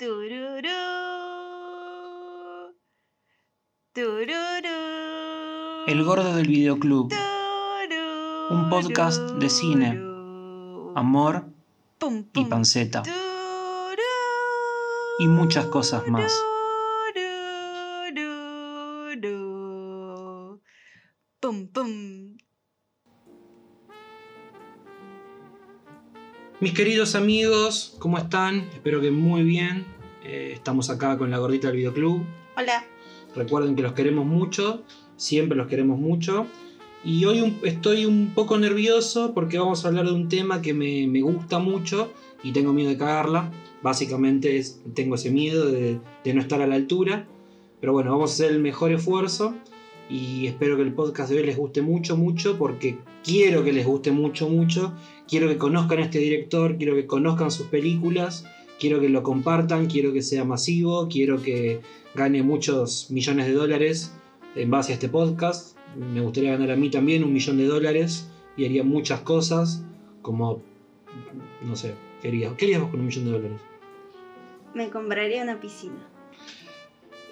Tururú. Tururú. El gordo del videoclub. Tururú. Un podcast de cine, Amor Pum, y panceta. Y muchas cosas más. Mis queridos amigos, ¿cómo están? Espero que muy bien. Eh, estamos acá con la gordita del videoclub. Hola. Recuerden que los queremos mucho, siempre los queremos mucho. Y hoy un- estoy un poco nervioso porque vamos a hablar de un tema que me, me gusta mucho y tengo miedo de cagarla. Básicamente es, tengo ese miedo de, de no estar a la altura. Pero bueno, vamos a hacer el mejor esfuerzo y espero que el podcast de hoy les guste mucho, mucho, porque quiero que les guste mucho, mucho. Quiero que conozcan a este director, quiero que conozcan sus películas, quiero que lo compartan, quiero que sea masivo, quiero que gane muchos millones de dólares en base a este podcast. Me gustaría ganar a mí también un millón de dólares y haría muchas cosas como, no sé, ¿qué harías? ¿Qué harías vos con un millón de dólares? Me compraría una piscina.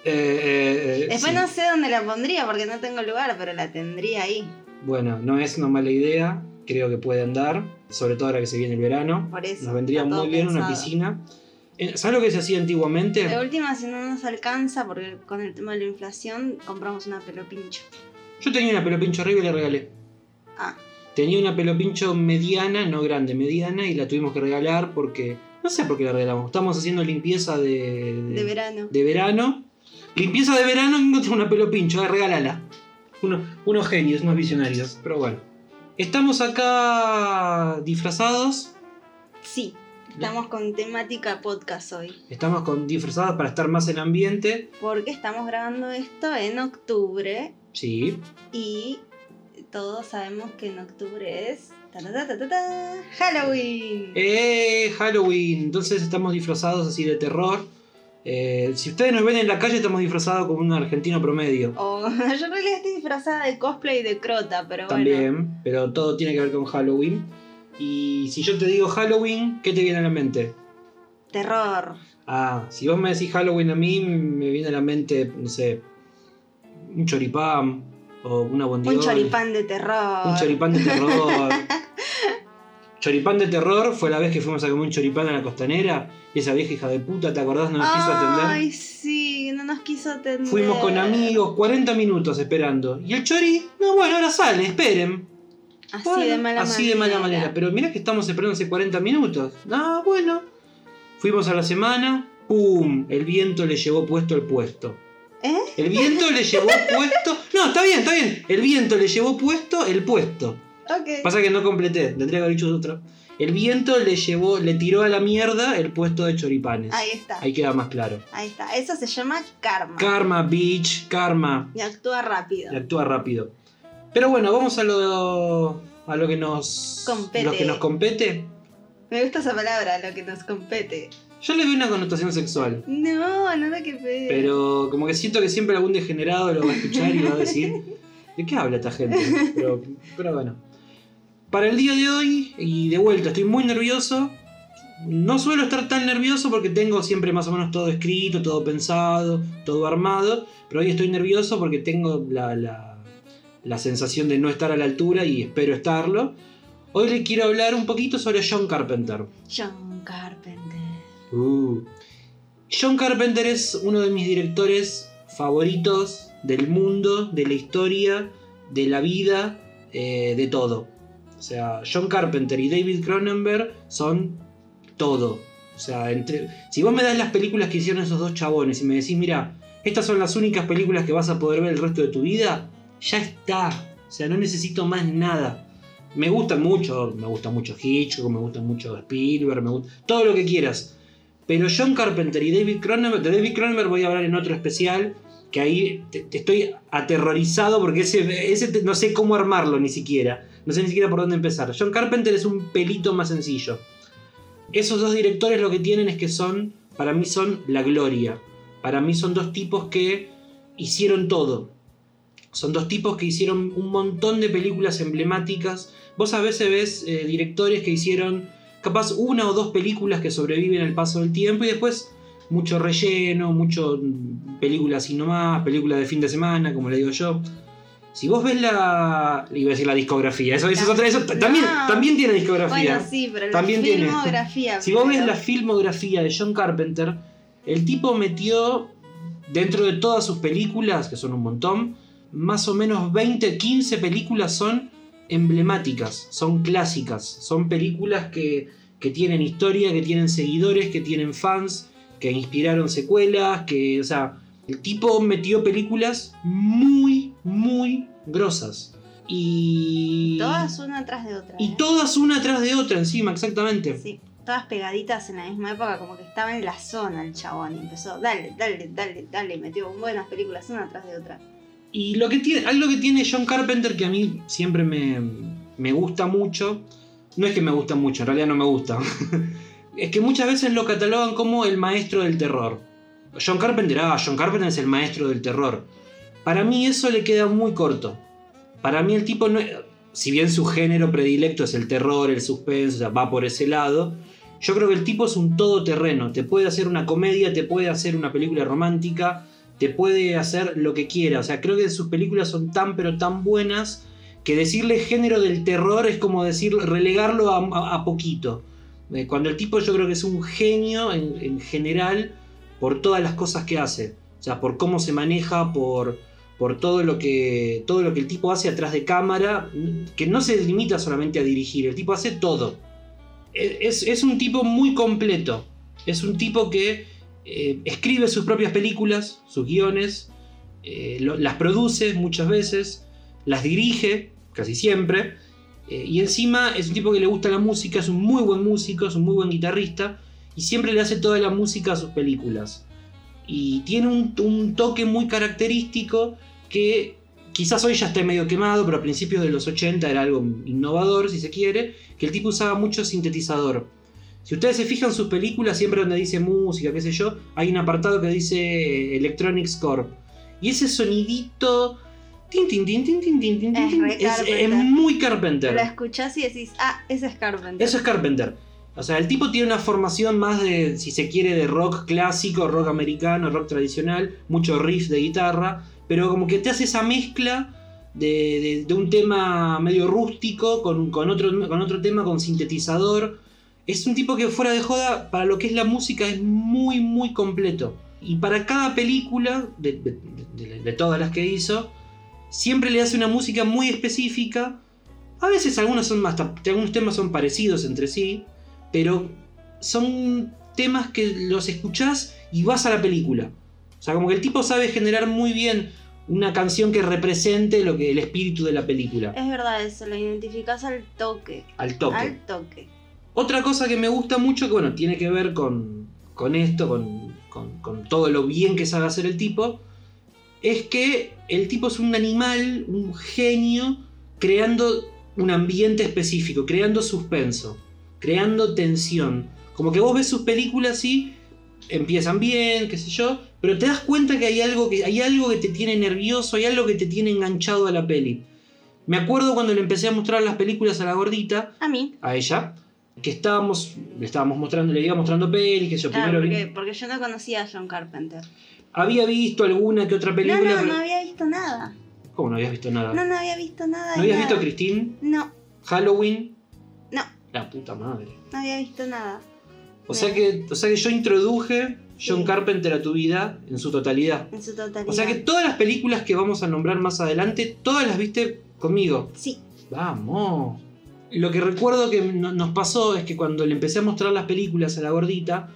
Eh, eh, eh, Después sí. no sé dónde la pondría porque no tengo lugar, pero la tendría ahí. Bueno, no es una mala idea, creo que puede andar, sobre todo ahora que se viene el verano. Por eso. Nos vendría muy bien una piscina. ¿Sabes lo que se hacía antiguamente? De última, si no nos alcanza, porque con el tema de la inflación, compramos una pelo pincho. Yo tenía una pelo pincho arriba y le regalé. Ah, Tenía una pelo pincho mediana, no grande, mediana, y la tuvimos que regalar porque. No sé por qué la regalamos. Estamos haciendo limpieza de. de verano. de verano. Limpieza de verano tengo una pelo pincho, regálala. Uno- unos genios, unos visionarios. Pero bueno. Estamos acá disfrazados. Sí, estamos con temática podcast hoy. Estamos con disfrazados para estar más en ambiente. Porque estamos grabando esto en octubre Sí. y todos sabemos que en octubre es. ta, ta, ta, ta, ta, ta, Halloween. ¡Eh! Halloween. Entonces estamos disfrazados así de terror. Eh, si ustedes nos ven en la calle, estamos disfrazados como un argentino promedio. O- yo en realidad estoy disfrazada de cosplay de crota, pero bueno. También, pero todo tiene que ver con Halloween. Y si yo te digo Halloween, ¿qué te viene a la mente? Terror. Ah, si vos me decís Halloween a mí, me viene a la mente, no sé, un choripán o una bondiola. Un choripán de terror. Un choripán de terror. choripán de terror fue la vez que fuimos a comer un choripán a la costanera. Y esa vieja hija de puta, ¿te acordás? No nos quiso atender. Ay, sí, no nos quiso atender. Fuimos con amigos, 40 minutos esperando. Y el chori, no, bueno, ahora sale, esperen. Así Bueno, de mala así manera. de mala manera. Pero mirá que estamos esperando hace 40 minutos. Ah, bueno. Fuimos a la semana, ¡pum! El viento le llevó puesto el puesto. ¿Eh? El viento le llevó puesto. No, está bien, está bien. El viento le llevó puesto el puesto. Pasa que no completé, tendría que haber dicho otra. El viento le llevó, le tiró a la mierda el puesto de choripanes. Ahí está. Ahí queda más claro. Ahí está. Eso se llama karma. Karma, bitch, karma. y actúa rápido. Y actúa rápido. Pero bueno, vamos a lo, a lo que nos Compete. Lo que nos compete. Me gusta esa palabra, lo que nos compete. Yo le veo una connotación sexual. No, nada que ver. Pero como que siento que siempre algún degenerado lo va a escuchar y va a decir, ¿de qué habla esta gente? Pero, pero bueno. Para el día de hoy, y de vuelta, estoy muy nervioso. No suelo estar tan nervioso porque tengo siempre más o menos todo escrito, todo pensado, todo armado. Pero hoy estoy nervioso porque tengo la, la, la sensación de no estar a la altura y espero estarlo. Hoy le quiero hablar un poquito sobre John Carpenter. John Carpenter. Uh. John Carpenter es uno de mis directores favoritos del mundo, de la historia, de la vida, eh, de todo. O sea, John Carpenter y David Cronenberg son todo. O sea, entre, si vos me das las películas que hicieron esos dos chabones y me decís, mira, estas son las únicas películas que vas a poder ver el resto de tu vida, ya está. O sea, no necesito más nada. Me gustan mucho, me gusta mucho Hitchcock, me gusta mucho Spielberg, me gusta todo lo que quieras. Pero John Carpenter y David Cronenberg, de David Cronenberg voy a hablar en otro especial, que ahí te, estoy aterrorizado porque ese, ese no sé cómo armarlo ni siquiera. No sé ni siquiera por dónde empezar. John Carpenter es un pelito más sencillo. Esos dos directores lo que tienen es que son, para mí son la gloria. Para mí son dos tipos que hicieron todo. Son dos tipos que hicieron un montón de películas emblemáticas. Vos a veces ves eh, directores que hicieron capaz una o dos películas que sobreviven al paso del tiempo y después mucho relleno, mucho mm, películas así nomás, películas de fin de semana, como le digo yo. Si vos ves la. iba a decir la discografía, eso, eso es otra. Eso, también, No. también tiene discografía. Bueno, sí, pero También la tiene. filmografía. Si vos ves la filmografía de John Carpenter, el tipo metió dentro de todas sus películas, que son un montón, más o menos 20, 15 películas son emblemáticas, son clásicas, son películas que, que tienen historia, que tienen seguidores, que tienen fans, que inspiraron secuelas, que, o sea, el tipo metió películas muy, muy grosas. Y... Todas una atrás de otra. Y ¿eh? todas una tras de otra encima, exactamente. Sí, todas pegaditas en la misma época, como que estaba en la zona el chabón y empezó, dale, dale, dale, dale, y metió buenas películas una atrás de otra. Y lo que tiene, algo que tiene John Carpenter que a mí siempre me, me gusta mucho, no es que me gusta mucho, en realidad no me gusta, es que muchas veces lo catalogan como el maestro del terror. John Carpenter, ah, John Carpenter es el maestro del terror. Para mí eso le queda muy corto. Para mí el tipo no si bien su género predilecto es el terror, el suspense, o sea, va por ese lado, yo creo que el tipo es un todoterreno. Te puede hacer una comedia, te puede hacer una película romántica, te puede hacer lo que quiera. O sea, creo que sus películas son tan pero tan buenas que decirle género del terror es como decir relegarlo a poquito. Eh, Cuando el tipo yo creo que es un genio en, en general por todas las cosas que hace. O sea, por cómo se maneja, por, por todo, lo que, todo lo que el tipo hace atrás de cámara, que no se limita solamente a dirigir, el tipo hace todo. Es, es un tipo muy completo. Es un tipo que eh, escribe sus propias películas, sus guiones, eh, las produce muchas veces, las dirige, casi siempre, eh, y encima es un tipo que le gusta la música, es un muy buen músico, es un muy buen guitarrista, y siempre le hace toda la música a sus películas. Y tiene un, un toque muy característico que quizás hoy ya esté medio quemado, pero a principios de los 80 era algo innovador, si se quiere, que el tipo usaba mucho sintetizador. Si ustedes se fijan sus películas, siempre donde dice música, qué sé yo, hay un apartado que dice Electronic Score. Y ese sonidito... tin, tin, tin, tin, tin, tin, tin, Es es, es muy Carpenter. La escuchás y decís, ah, ese es Carpenter. Eso es Carpenter. O sea, el tipo tiene una formación más de, si se quiere, de rock clásico, rock americano, rock tradicional, mucho riff de guitarra, pero como que te hace esa mezcla de, un tema medio rústico con, otro, con otro tema con sintetizador. Es un tipo que fuera de joda, para lo que es la música, es muy, muy completo. Y para cada película, de, todas las que hizo, siempre le hace una música muy específica. A veces son algunos temas son parecidos entre sí, pero son temas que los escuchás y vas a la película. O sea, como que el tipo sabe generar muy bien una canción que represente lo que el espíritu de la película, Es verdad eso, lo identificás al toque. al toque. Al toque. Otra cosa que me gusta mucho, que bueno, tiene que ver con, con esto, con, con- con todo lo bien que sabe hacer el tipo, es que el tipo es un animal, un genio, creando un ambiente específico, creando suspenso, creando tensión. Como que vos ves sus películas y empiezan bien, qué sé yo, pero te das cuenta que hay algo que, hay algo que te tiene nervioso, hay algo que te tiene enganchado a la peli. Me acuerdo cuando le empecé a mostrar las películas a la gordita, A mí. a ella, que estábamos, le estábamos mostrando, le iba mostrando pelis, que yo primero vi- porque, porque yo no conocía a John Carpenter. había visto alguna que otra No, película, no, pero- no había visto nada. ¿cómo no habías visto nada? No, no había visto nada. ¿No habías nada. visto Christine? No, Halloween? No. La puta madre. no había visto nada. O sea que, o sea que yo introduje John. Carpenter a tu vida en su totalidad. En su totalidad. O sea que todas las películas que vamos a nombrar más adelante, todas las viste conmigo. Sí, Vamos. Lo que recuerdo que no- nos pasó es que cuando le empecé a mostrar las películas a la gordita,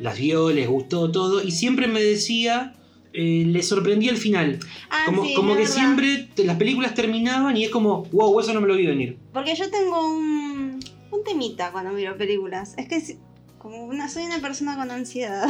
las vio, les gustó todo, y siempre me decía, eh, le sorprendía el final. Ah, Como, sí, como que verdad. siempre te- las películas terminaban y es como, wow, eso no me lo vi venir. Porque yo tengo un, un temita cuando miro películas. Es que si- como una, soy una persona con ansiedad.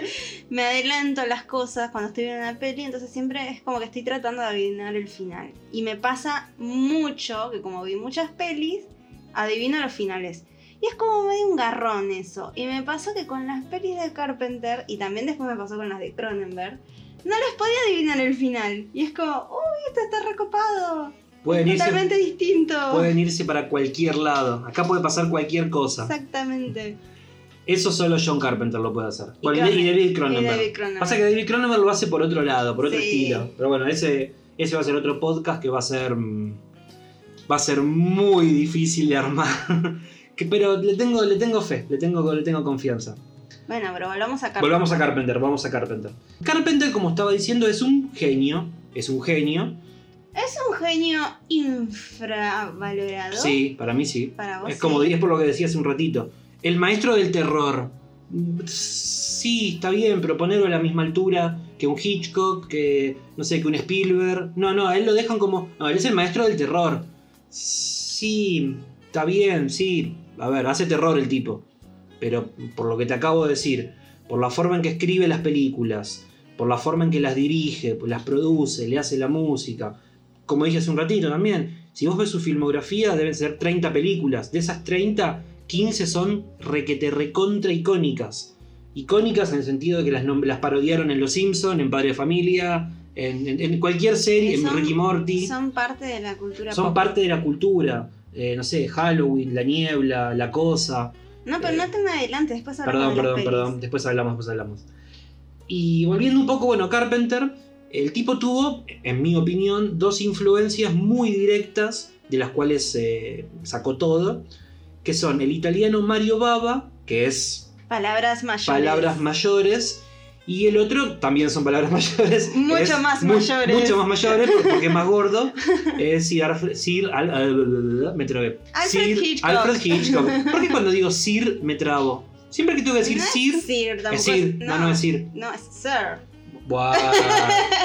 me adelanto las cosas cuando estoy viendo una peli, entonces siempre es como que estoy tratando de adivinar el final. Y me pasa mucho que como vi muchas pelis, adivino los finales. Y es como medio un garrón eso. Y me pasó que con las pelis de Carpenter, y también después me pasó con las de Cronenberg, no les podía adivinar el final. Y es como, uy, esto está recopado. Pueden Es irse, totalmente distinto. pueden irse para cualquier lado. Acá puede pasar cualquier cosa. Exactamente. Eso solo John Carpenter lo puede hacer. Y Bueno, y, y David Cronenberg. Pasa que David Cronenberg lo hace por otro lado, por otro Sí. estilo. Pero bueno, ese, ese va a ser otro podcast que va a ser. mm, Va a ser muy difícil de armar. Que- pero le tengo, le tengo fe, le tengo, le tengo confianza. Bueno, pero volvamos a Carpenter. Volvamos a Carpenter, vamos a Carpenter. Carpenter, como estaba diciendo, es un genio. Es un genio. ¿Es un genio infravalorado? Sí, para mí sí. Para vos. Es como sí. es por lo que decía hace un ratito. El maestro del terror. Sí, está bien, pero ponerlo a la misma altura que un Hitchcock, que no sé, que un Spielberg. No, no, él lo dejan como. No, él es el maestro del terror. Sí, está bien, sí. A ver, hace terror el tipo. Pero por lo que te acabo de decir, por la forma en que escribe las películas, por la forma en que las dirige, las produce, le hace la música. Como dije hace un ratito también, si vos ves su filmografía, deben ser 30 películas. De esas 30, 15 son requete recontra icónicas. Icónicas en el sentido de que las, las parodiaron en Los Simpson, en Padre de Familia, en, en- en cualquier serie, en Son- Ricky Morty. Son, Son parte de la cultura pop. parte de la cultura. Eh, no sé, Halloween, La Niebla, La Cosa. No, pero no te me adelante, después hablamos Perdón, de perdón, perdón. Después hablamos, después hablamos. Y volviendo un poco, bueno, Carpenter, el tipo tuvo, en mi opinión, dos influencias muy directas, de las cuales eh, sacó todo, que son el italiano Mario Bava, que es Palabras mayores. palabras mayores, y el otro también son palabras mayores. Mucho más mu- mayores. Mucho más mayores, porque es más gordo. Es Sir, Alfred- Sir Al- Al- me trabé. Alfred Sir Hitchcock. Alfred Hitchcock. ¿Por qué cuando digo Sir me trabo? Siempre que tengo que decir no Sir, es Sir, es Sir. No, no es Sir. No, es Sir. Buah,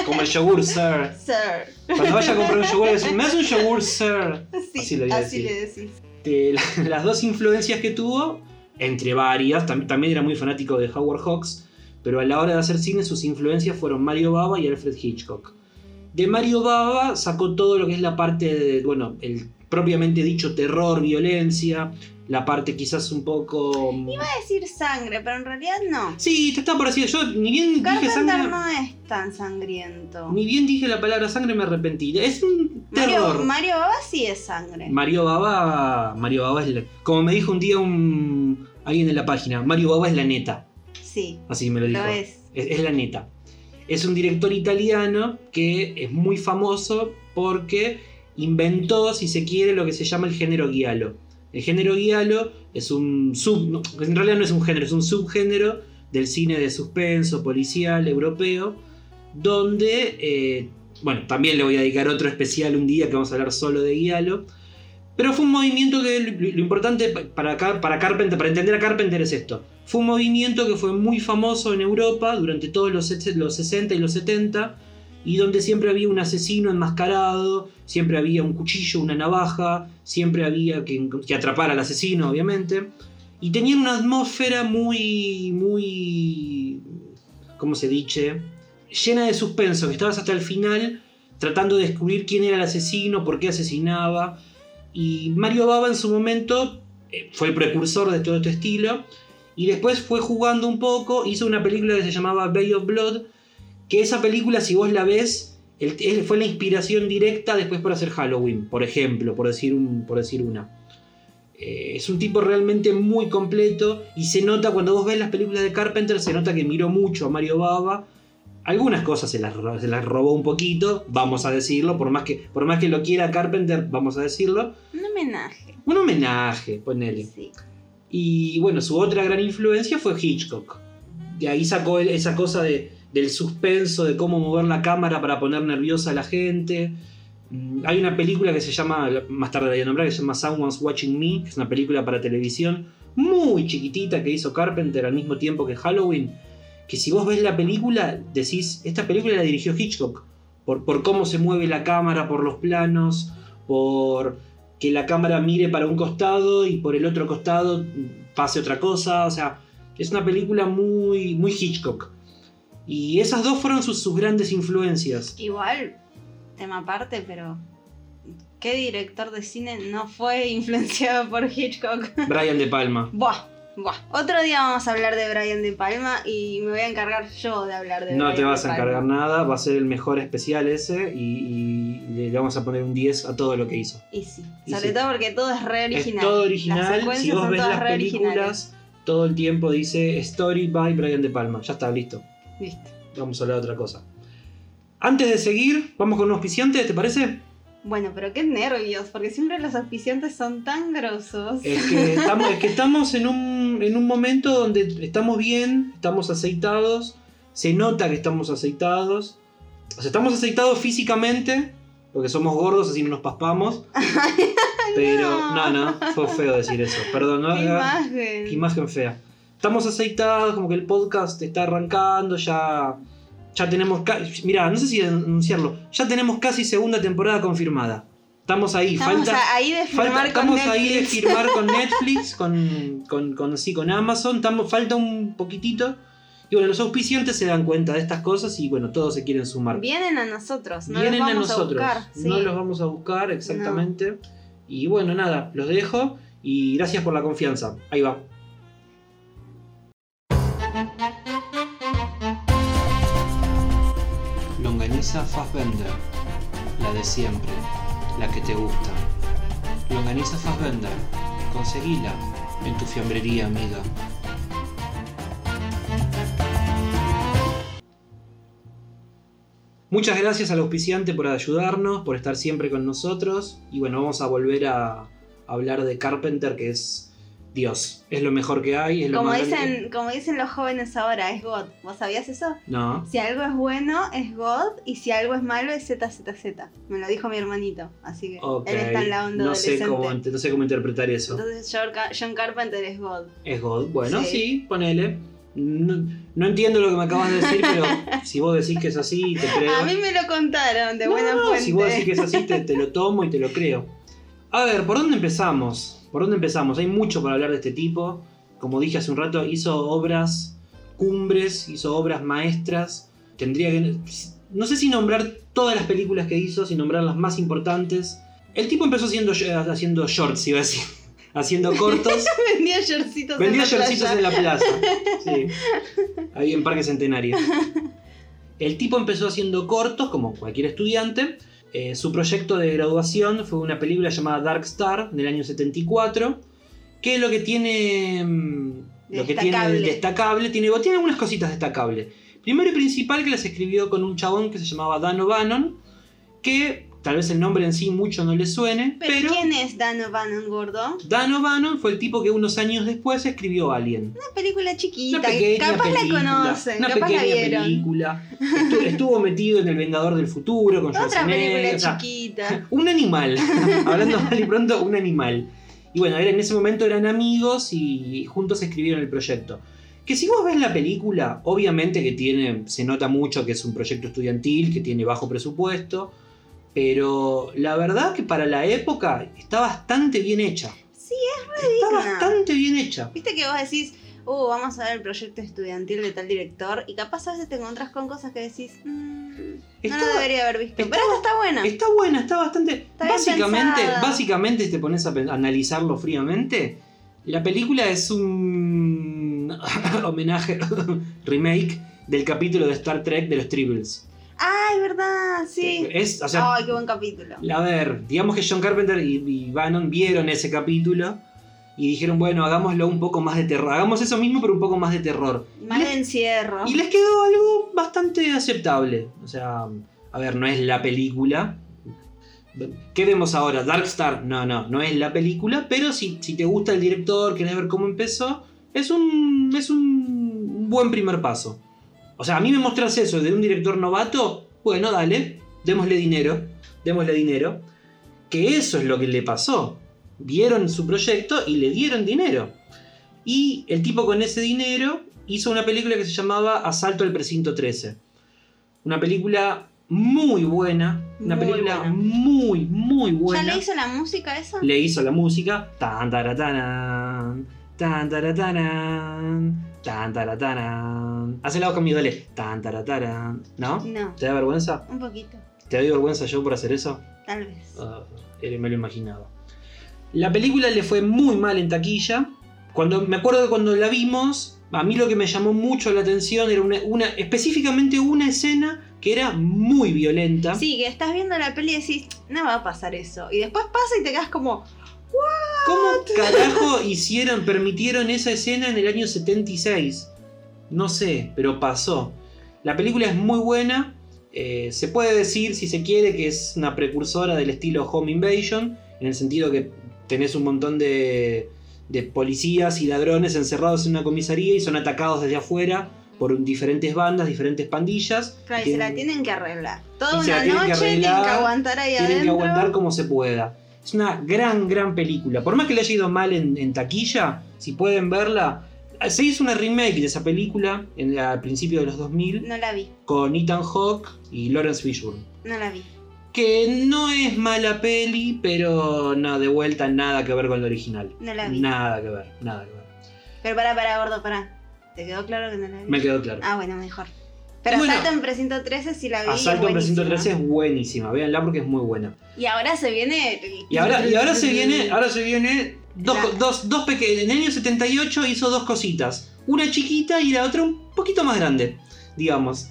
como el yogur, Sir. Sir. Cuando vaya a comprar un yogur, ¿me das un yogur, Sir? Sí, Así le así decir. le decís. la- las dos influencias que tuvo, entre varias, tam- también era muy fanático de Howard Hawks, pero a la hora de hacer cine sus influencias fueron Mario Bava y Alfred Hitchcock. De Mario Bava sacó todo lo que es la parte de, bueno, el propiamente dicho terror, violencia, la parte quizás un poco... mm, Iba a decir sangre, pero en realidad no. Sí, te está por así, yo ni bien dije sangre... no es tan sangriento. Ni bien dije la palabra sangre me arrepentí. Es un Mario, terror. Mario Baba sí es sangre. Mario Baba, Mario Baba es la- como me dijo un día un alguien en la página, Mario Baba es la neta, sí, así me lo dijo. lo es. Es, es la neta. Es un director italiano que es muy famoso porque inventó, si se quiere, lo que se llama el género giallo. El género giallo es un sub, en realidad no es un género, es un subgénero del cine de suspenso policial europeo, donde, eh, bueno, también le voy a dedicar otro especial un día que vamos a hablar solo de giallo. Pero fue un movimiento que lo, importante para, para Carpenter, para entender a Carpenter es esto. Fue un movimiento que fue muy famoso en Europa durante todos los, los 60 y los 70 y donde siempre había un asesino enmascarado, siempre había un cuchillo, una navaja, siempre había que, atrapar al asesino, obviamente. Y tenían una atmósfera muy, muy, ¿cómo se dice? Llena de suspenso, que estabas hasta el final tratando de descubrir quién era el asesino, por qué asesinaba. Y Mario Bava en su momento eh, fue el precursor de todo este estilo. Y después fue jugando un poco, hizo una película que se llamaba Bay of Blood, que esa película, si vos la ves, el- fue la inspiración directa después para hacer Halloween, por ejemplo, por decir, un, por decir una. Eh, es un tipo realmente muy completo y se nota cuando vos ves las películas de Carpenter, se nota que miró mucho a Mario Bava. Algunas cosas se las, se las robó un poquito, vamos a decirlo, por más, que, por más que lo quiera Carpenter, vamos a decirlo. Un homenaje. Un homenaje, ponele. Sí. Y bueno, su otra gran influencia fue Hitchcock. De ahí sacó esa cosa de, del suspenso, de cómo mover la cámara para poner nerviosa a la gente. Mm, Hay una película que se llama, más tarde la voy a nombrar, que se llama Someone's Watching Me, que es una película para televisión muy chiquitita que hizo Carpenter al mismo tiempo que Halloween. Que si vos ves la película, decís, esta película la dirigió Hitchcock. Por, por cómo se mueve la cámara, por los planos, por que la cámara mire para un costado y por el otro costado pase otra cosa. O sea, es una película muy, muy Hitchcock. Y esas dos fueron sus, sus grandes influencias. Igual, tema aparte, pero. ¿Qué director de cine no fue influenciado por Hitchcock? Brian De Palma. Buah, buah. Otro día vamos a hablar de Brian De Palma y me voy a encargar yo de hablar de No Brian te vas De a Palma. encargar nada, va a ser el mejor especial ese y, y le vamos a poner un 10 a todo lo que hizo. Y sí, Y sobre sí. todo porque todo es re original. Es todo original. Si vos ves las originales. películas, todo el tiempo dice Story by Brian De Palma. Ya está, listo. Listo. Vamos a hablar de otra cosa. Antes de seguir, vamos con un auspiciante, ¿te parece? Bueno, pero qué nervios, porque siempre los auspiciantes son tan grosos. Es que estamos, es que estamos en, un, en un momento donde estamos bien, estamos aceitados, se nota que estamos aceitados. O sea, estamos aceitados físicamente, porque somos gordos, así no nos paspamos. Pero, no, no, fue feo decir eso. Perdón, no ¡Qué imagen! Qué imagen fea. Estamos aceitados, como que el podcast está arrancando, ya. Ya tenemos. Mirá, no sé si anunciarlo. Ya tenemos casi segunda temporada confirmada. Estamos ahí, Estamos falta. ahí de falta- firmar con estamos ahí de Netflix. firmar con Netflix, con, con, con- sí, con Amazon. Estamos, falta un poquitito. Y bueno, los auspiciantes se dan cuenta de estas cosas y bueno, todos se quieren sumar. Vienen a nosotros, no Vienen los a vamos a, nosotros. buscar. sí. No los vamos a buscar exactamente. Y bueno, nada, los dejo y gracias por la confianza. Ahí va. Longaniza Fassbender, la de siempre, la que te gusta. Longaniza Fassbender, conseguila en tu fiambrería amiga. Muchas gracias al auspiciante por ayudarnos, por estar siempre con nosotros. Y bueno, vamos a volver a hablar de Carpenter, que es Dios. Es lo mejor que hay. Es lo Como más grande. dicen, como dicen los jóvenes ahora, es God. ¿Vos sabías eso? No. Si algo es bueno, es God, y si algo es malo, es ZZZ. Me lo dijo mi hermanito, así que él está en la onda no, sé adolescente. cómo, no sé cómo interpretar eso. Entonces John Car- John Carpenter es God. Es God. Bueno, sí, Sí. ponele. No, no entiendo lo que me acabas de decir, pero si vos decís que es así, te creo. A mí me lo contaron de No, buena fuente. Si vos decís que es así, te, te lo tomo y te lo creo. A ver, ¿por dónde empezamos? ¿Por dónde empezamos? Hay mucho para hablar de este tipo. Como dije hace un rato, hizo obras cumbres, hizo obras maestras. Tendría que. No sé si nombrar todas las películas que hizo, si nombrar las más importantes. El tipo empezó haciendo, haciendo shorts, iba a decir. Haciendo cortos. Vendía shortcitos Vendía en la shortcitos en la plaza. Sí. Ahí en Parque Centenario. El tipo empezó haciendo cortos, como cualquier estudiante. Eh, su proyecto de graduación fue una película llamada Dark Star del año 74. Que lo que tiene. mm, Lo que tiene Destacable. destacable, tiene, tiene algunas cositas destacables. Primero y principal que las escribió con un chabón que se llamaba Dan O'Bannon. Que tal vez el nombre en sí mucho no le suene, Pero, pero ¿quién es Dan O'Bannon, gordo? Dan O'Bannon fue el tipo que unos años después escribió Alien. Una película chiquita, Una pequeña capaz película, la conocen, una capaz la pequeña vieron. película. Estu- Estuvo, metido en El Vengador del Futuro con Otra película o sea, chiquita. un animal. Hablando mal y pronto, un animal. Y bueno, en ese momento eran amigos y juntos escribieron el proyecto. Que si vos ves la película, obviamente que tiene, se nota mucho que es un proyecto estudiantil, que tiene bajo presupuesto, pero la verdad que para la época está bastante bien hecha. Sí, Está digna. bastante bien hecha. Viste que vos decís, uh, vamos a ver el proyecto estudiantil de tal director, y capaz a veces te encontrás con cosas que decís, "Mm, no Está- lo debería haber visto. está- Pero esta está buena. Está buena, está bastante. básicamente, básicamente, si te pones a analizarlo fríamente, la película es un homenaje, remake del capítulo de Star Trek de los Tribbles. Ay, verdad, sí. Es, o sea, Ay, qué buen capítulo. a ver, digamos que John Carpenter y, y Bannon vieron ese capítulo y dijeron, bueno, hagámoslo un poco más de terror. Hagamos eso mismo, pero un poco más de terror. Más de encierro. Y les quedó algo bastante aceptable. O sea, a ver, no es la película. ¿Qué vemos ahora? Dark Star. No, no, no es la película, pero si, si te gusta el director, querés ver cómo empezó, es un, es un buen primer paso. O sea, a mí me mostras eso de un director novato, bueno, dale, démosle dinero, démosle dinero. Que eso es lo que le pasó. Vieron su proyecto y le dieron dinero. Y el tipo con ese dinero hizo una película que se llamaba Asalto al Precinto 13. Una película muy buena. Una Muy película buena. muy, muy buena. ¿Ya le hizo la música a eso? Le hizo la música. Tan taratanan. Tan taratanan. Tan taratanan. Hace la voz conmigo, dale. Tan tarataran. ¿No? No, ¿Te da vergüenza? un poquito, ¿Te doy vergüenza yo por hacer eso? tal vez. Era- me lo imaginaba. La película le fue muy mal en taquilla. Cuando, me acuerdo que cuando la vimos, a mí lo que me llamó mucho la atención era una, una- específicamente una escena que era muy violenta. Sí, que estás viendo la peli y decís, no va a pasar eso. Y después pasa y te quedas como, ¿Cómo carajo hicieron, permitieron esa escena en el año 76? No sé, pero pasó. La película es muy buena. eh, se puede decir, si se quiere, que es una precursora del estilo Home Invasion, en el sentido que tenés un montón de, de policías y ladrones encerrados en una comisaría y son atacados desde afuera por diferentes bandas, diferentes pandillas. Claro, y se Tienen- la tienen que arreglar. Toda una noche tienen que aguantar ahí tienen que adentro. aguantar como se pueda. Es una gran, gran película. Por más que le haya ido mal en, en taquilla, si pueden verla, se hizo una remake de esa película en, al principio de los 2000 No la vi, con Ethan Hawke y Lawrence Fishburne. no la vi. Que no es mala peli, pero no, de vuelta nada que ver con la original. No la vi. Nada que ver, nada que ver. Pero pará, pará, gordo, pará. ¿Te quedó claro que no la vi? Me quedó claro. Ah, bueno, mejor. Pero bueno, Asalto en Precinto 13 sí la vi. Asalto en Precinto buenísima. 13 es buenísima, véanla porque es muy buena. Y ahora se viene. Y ahora, y ahora se viene, ahora se viene dos, dos, dos pequeñas. En el año 78 hizo dos cositas. Una chiquita y la otra un poquito más grande, digamos.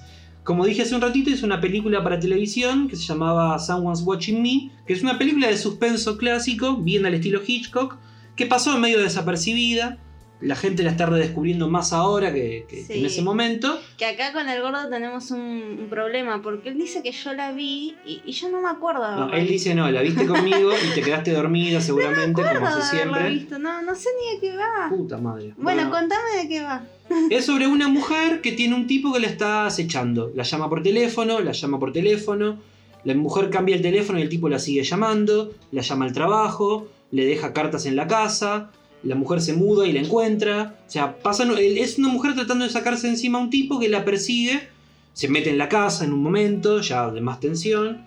Como dije hace un ratito, hizo una película para televisión que se llamaba Someone's Watching Me, que es una película de suspenso clásico, bien al estilo Hitchcock, que pasó medio desapercibida. La gente la está redescubriendo más ahora que, en ese momento. Que acá con el gordo tenemos un, un problema, porque él dice que yo la vi y, y yo no me acuerdo. No, él dice, no, la viste conmigo y te quedaste dormida seguramente, como No me hace acuerdo de haberla siempre. visto. No, no sé ni de qué va. Puta madre. Bueno, contame de qué va. Es sobre una mujer que tiene un tipo que la está acechando. La llama por teléfono, la llama por teléfono. La mujer cambia el teléfono y el tipo la sigue llamando. La llama al trabajo, le deja cartas en la casa. La mujer se muda y la encuentra. O sea, pasan, es una mujer tratando de sacarse encima a un tipo que la persigue. Se mete en la casa en un momento, ya de más tensión.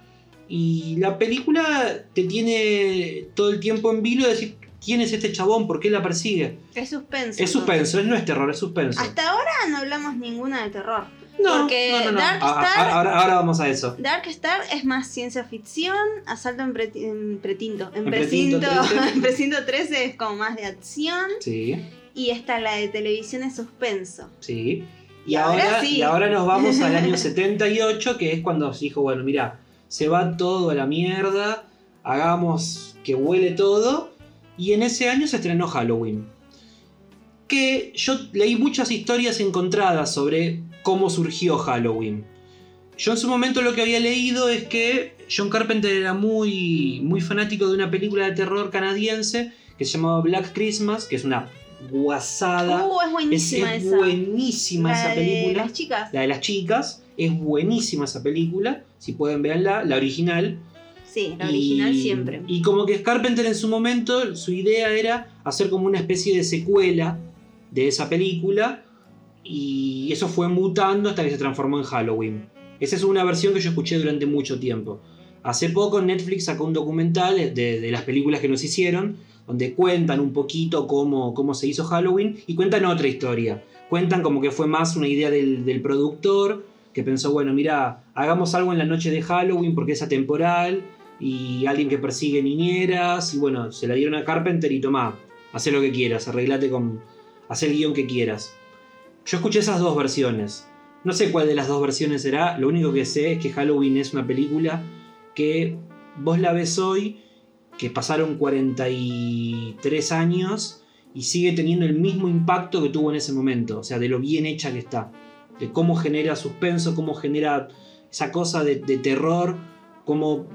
Y la película te tiene todo el tiempo en vilo de decir quién es este chabón, por qué la persigue. Es suspenso. Es suspenso, es- no es terror, es suspenso. Hasta ahora no hablamos ninguna de terror. No, Porque no, no, no. Dark A- a- Star- ahora, ahora vamos a eso. Dark Star es más ciencia ficción, Asalto en, Preti- en Pretinto. En, En Precinto Precinto, 13. en Precinto 13 es como más de acción. Sí, Y esta, la de televisión, es suspenso. sí. Y, Y ahora ahora, sí. y ahora nos vamos al año 78, que es cuando se dijo, bueno, mira, se va todo a la mierda, hagamos que huele todo. Y en ese año se estrenó Halloween. Que yo leí muchas historias encontradas sobre cómo surgió Halloween. Yo en su momento lo que había leído es que John Carpenter era muy, muy fanático de una película de terror canadiense que se llamaba Black Christmas, que es una guasada. Uh, es buenísima es esa. buenísima La esa de película. las chicas. La de las chicas. Es buenísima esa película. Si pueden verla, la original. Sí, la original Y- siempre. Y como que Carpenter en su momento, su idea era hacer como una especie de secuela de esa película. Y eso fue mutando hasta que se transformó en Halloween. Esa es una versión que yo escuché durante mucho tiempo. Hace poco Netflix sacó un documental de, las películas que nos hicieron, donde cuentan un poquito cómo, cómo se hizo Halloween y cuentan otra historia. Cuentan como que fue más una idea del, del productor, que pensó, bueno, mira, hagamos algo en la noche de Halloween porque es atemporal y alguien que persigue niñeras y bueno, se la dieron a Carpenter y tomá, haz lo que quieras, arreglate con, haz el guion que quieras. Yo escuché esas dos versiones. No sé cuál de las dos versiones será, lo único que sé es que Halloween es una película que vos la ves hoy, que pasaron 43 años y sigue teniendo el mismo impacto que tuvo en ese momento, o sea, de lo bien hecha que está, de cómo genera suspenso, cómo genera esa cosa de, terror, cómo,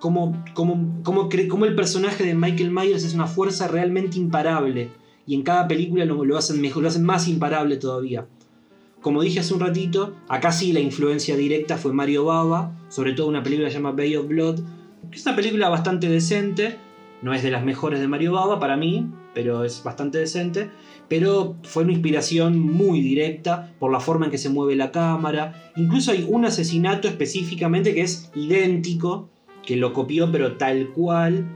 cómo, cómo, cómo, cómo el personaje de Michael Myers es una fuerza realmente imparable y en cada película lo, hacen mejor, lo hacen más imparable todavía. Como dije hace un ratito, acá sí la influencia directa fue Mario Bava, sobre todo una película que se llama Bay of Blood, que es una película bastante decente, no es de las mejores de Mario Bava para mí, pero es bastante decente, pero fue una inspiración muy directa por la forma en que se mueve la cámara, incluso hay un asesinato específicamente que es idéntico, que lo copió pero tal cual,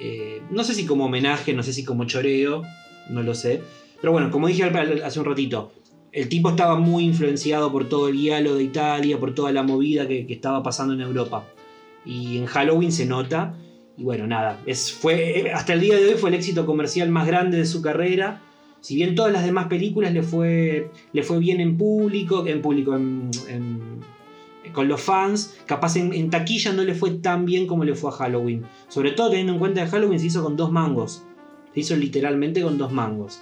eh, no sé si como homenaje, no sé si como choreo, no lo sé, pero bueno, como dije hace un ratito, el tipo estaba muy influenciado por todo el hielo de Italia, por toda la movida que, estaba pasando en Europa. Y en Halloween se nota. Y bueno, nada, es, fue, hasta el día de hoy fue el éxito comercial más grande de su carrera. Si bien todas las demás películas le fue, le fue bien en público, en público, con los fans. Capaz en, en taquilla no le fue tan bien como le fue a Halloween. Sobre todo teniendo en cuenta que Halloween se hizo con dos mangos. Hizo literalmente con dos mangos.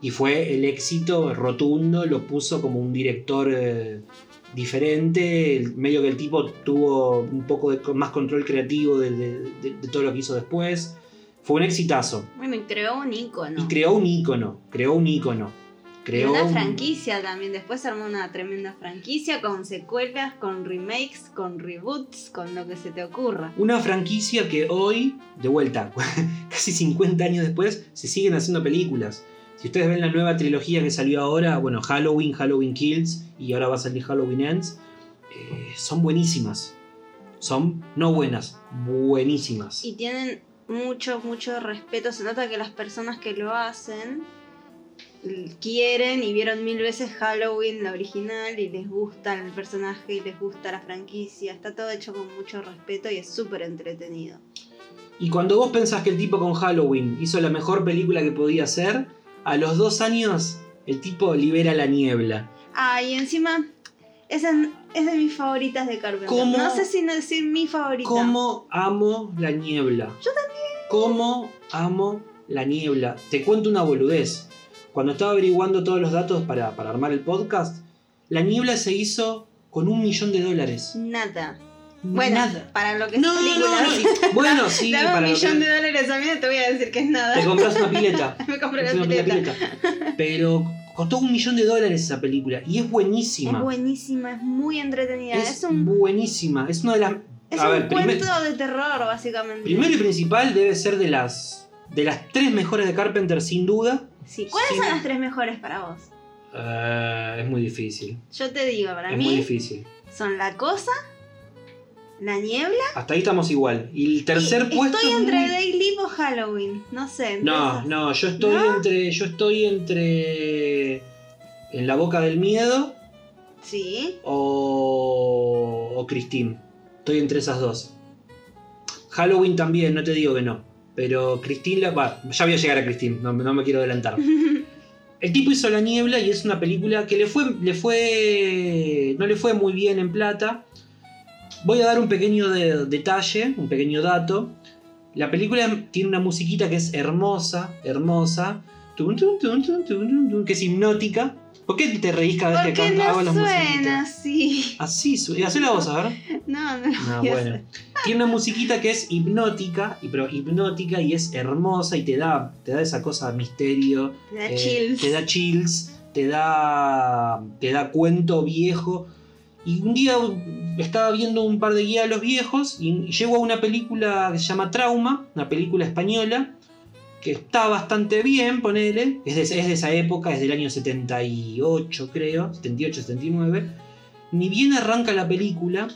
Y fue el éxito rotundo, lo puso como un director eh, diferente. el- medio que el tipo tuvo un poco de, más control creativo de, de- de- de todo lo que hizo después. Fue un exitazo. Bueno, y creó un icono. Y creó un ícono. Creó un ícono. Creó una un- franquicia también. Después se armó una tremenda franquicia con secuelas, con remakes, con reboots, con lo que se te ocurra. Una franquicia que hoy, de vuelta, casi 50 años después, se siguen haciendo películas. Si ustedes ven la nueva trilogía que salió ahora, bueno, Halloween, Halloween Kills y ahora va a salir Halloween Ends, eh, son buenísimas. Son no buenas, buenísimas. Y tienen mucho, mucho respeto. Se nota que las personas que lo hacen quieren y vieron mil veces Halloween, la original, y les gusta el personaje y les gusta la franquicia. Está todo hecho con mucho respeto y es súper entretenido. Y cuando vos pensás que el tipo con Halloween hizo la mejor película que podía hacer, a los dos años el tipo libera la niebla. Ah, y encima, esa es de mis favoritas de Carpenter. ¿Cómo? No sé si no decir mi favorita. ¿Cómo amo la niebla? Yo también. ¿Cómo amo la niebla? Te cuento una boludez. Cuando estaba averiguando todos los datos para, para armar el podcast, la niebla se hizo con un millón de dólares. Nada. Bueno, Nada. para lo que es No, no, película. no, no. Bueno, sí, Dame para un lo millón que- de dólares a mí, no te voy a decir que es nada. Te compras una pileta. Me compré Es la una pileta. pileta. Pero costó un millón de dólares esa película. Y es buenísima. Es buenísima, es muy entretenida. Es, Es un, buenísima. Es una de las. es a un ver, primer- cuento de terror, básicamente. primero y principal debe ser de las. De las tres mejores de Carpenter, sin duda. Sí. ¿Cuáles Sí. son las tres mejores para vos? Eh, es muy difícil. Yo te digo, para es muy mí difícil. son La Cosa, La Niebla. Hasta ahí estamos igual. Y el tercer y puesto. Estoy es entre muy- Daily o Halloween. No sé. No, esas. no, yo estoy ¿No? entre. Yo estoy entre. En la boca del miedo Sí. o. o Christine. Estoy entre esas dos. Halloween también, no te digo que no. Pero Christine va, ya voy a llegar a Christine, no, no me quiero adelantar. El tipo hizo La Niebla y es una película que le fue, le fue. no le fue muy bien en plata. Voy a dar un pequeño de- detalle, un pequeño dato. La película tiene una musiquita que es hermosa, hermosa, que es hipnótica. ¿Por qué te reís cada vez que canto- hago no las suena musiquitas? así. Así, su- y hacé la voz, a ver. No, no. Voy a bueno. hacer. Tiene una musiquita que es hipnótica, y- pero hipnótica y es hermosa y te da, te da esa cosa de misterio. Me da eh, chills. Te da chills, te da, te da cuento viejo. Y un día estaba viendo un par de guías de los viejos y llego a una película que se llama Trauma, una película española, que está bastante bien, ponele. Es de, de esa época, es del año 78 creo, 78, 79. Ni bien arranca la película,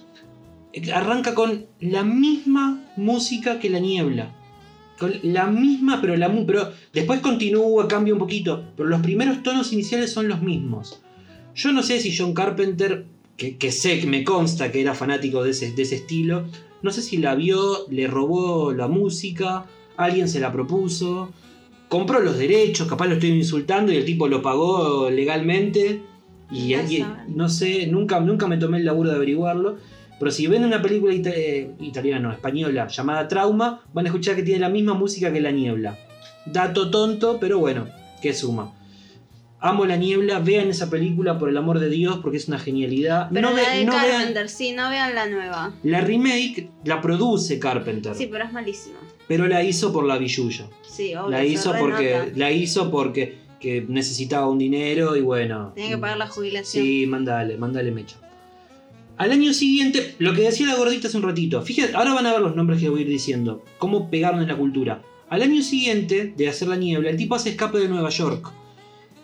eh, arranca con la misma música que La Niebla. Con la misma, pero, la, pero después continúa, cambia un poquito. Pero los primeros tonos iniciales son los mismos. Yo no sé si John Carpenter, que, que sé, que me consta que era fanático de ese, de ese estilo, no sé si la vio, le robó la música, alguien se la propuso, compró los derechos, capaz lo estoy insultando y el tipo lo pagó legalmente. Y, Andá a y- saber. no sé, nunca, nunca me tomé el laburo de averiguarlo. Pero si ven una película ita- eh, italiana, no, española, llamada Trauma, van a escuchar que tiene la misma música que La Niebla. Dato tonto, pero bueno, que suma. Amo La Niebla, vean esa película por el amor de Dios porque es una genialidad. Pero no la ve- de no vean- Carpenter, sí, no vean la nueva. la remake la produce Carpenter, Sí, pero es malísima. Pero la hizo por la billulla. Sí, obvio. La hizo porque la hizo porque que necesitaba un dinero y bueno. Tenía que pagar la jubilación. Sí, mandale, mandale mecha. Al año siguiente, lo que decía la gordita hace un ratito, fíjate, ahora van a ver los nombres que voy a ir diciendo, cómo pegaron en la cultura. Al año siguiente de hacer la niebla, el tipo hace escape de Nueva York.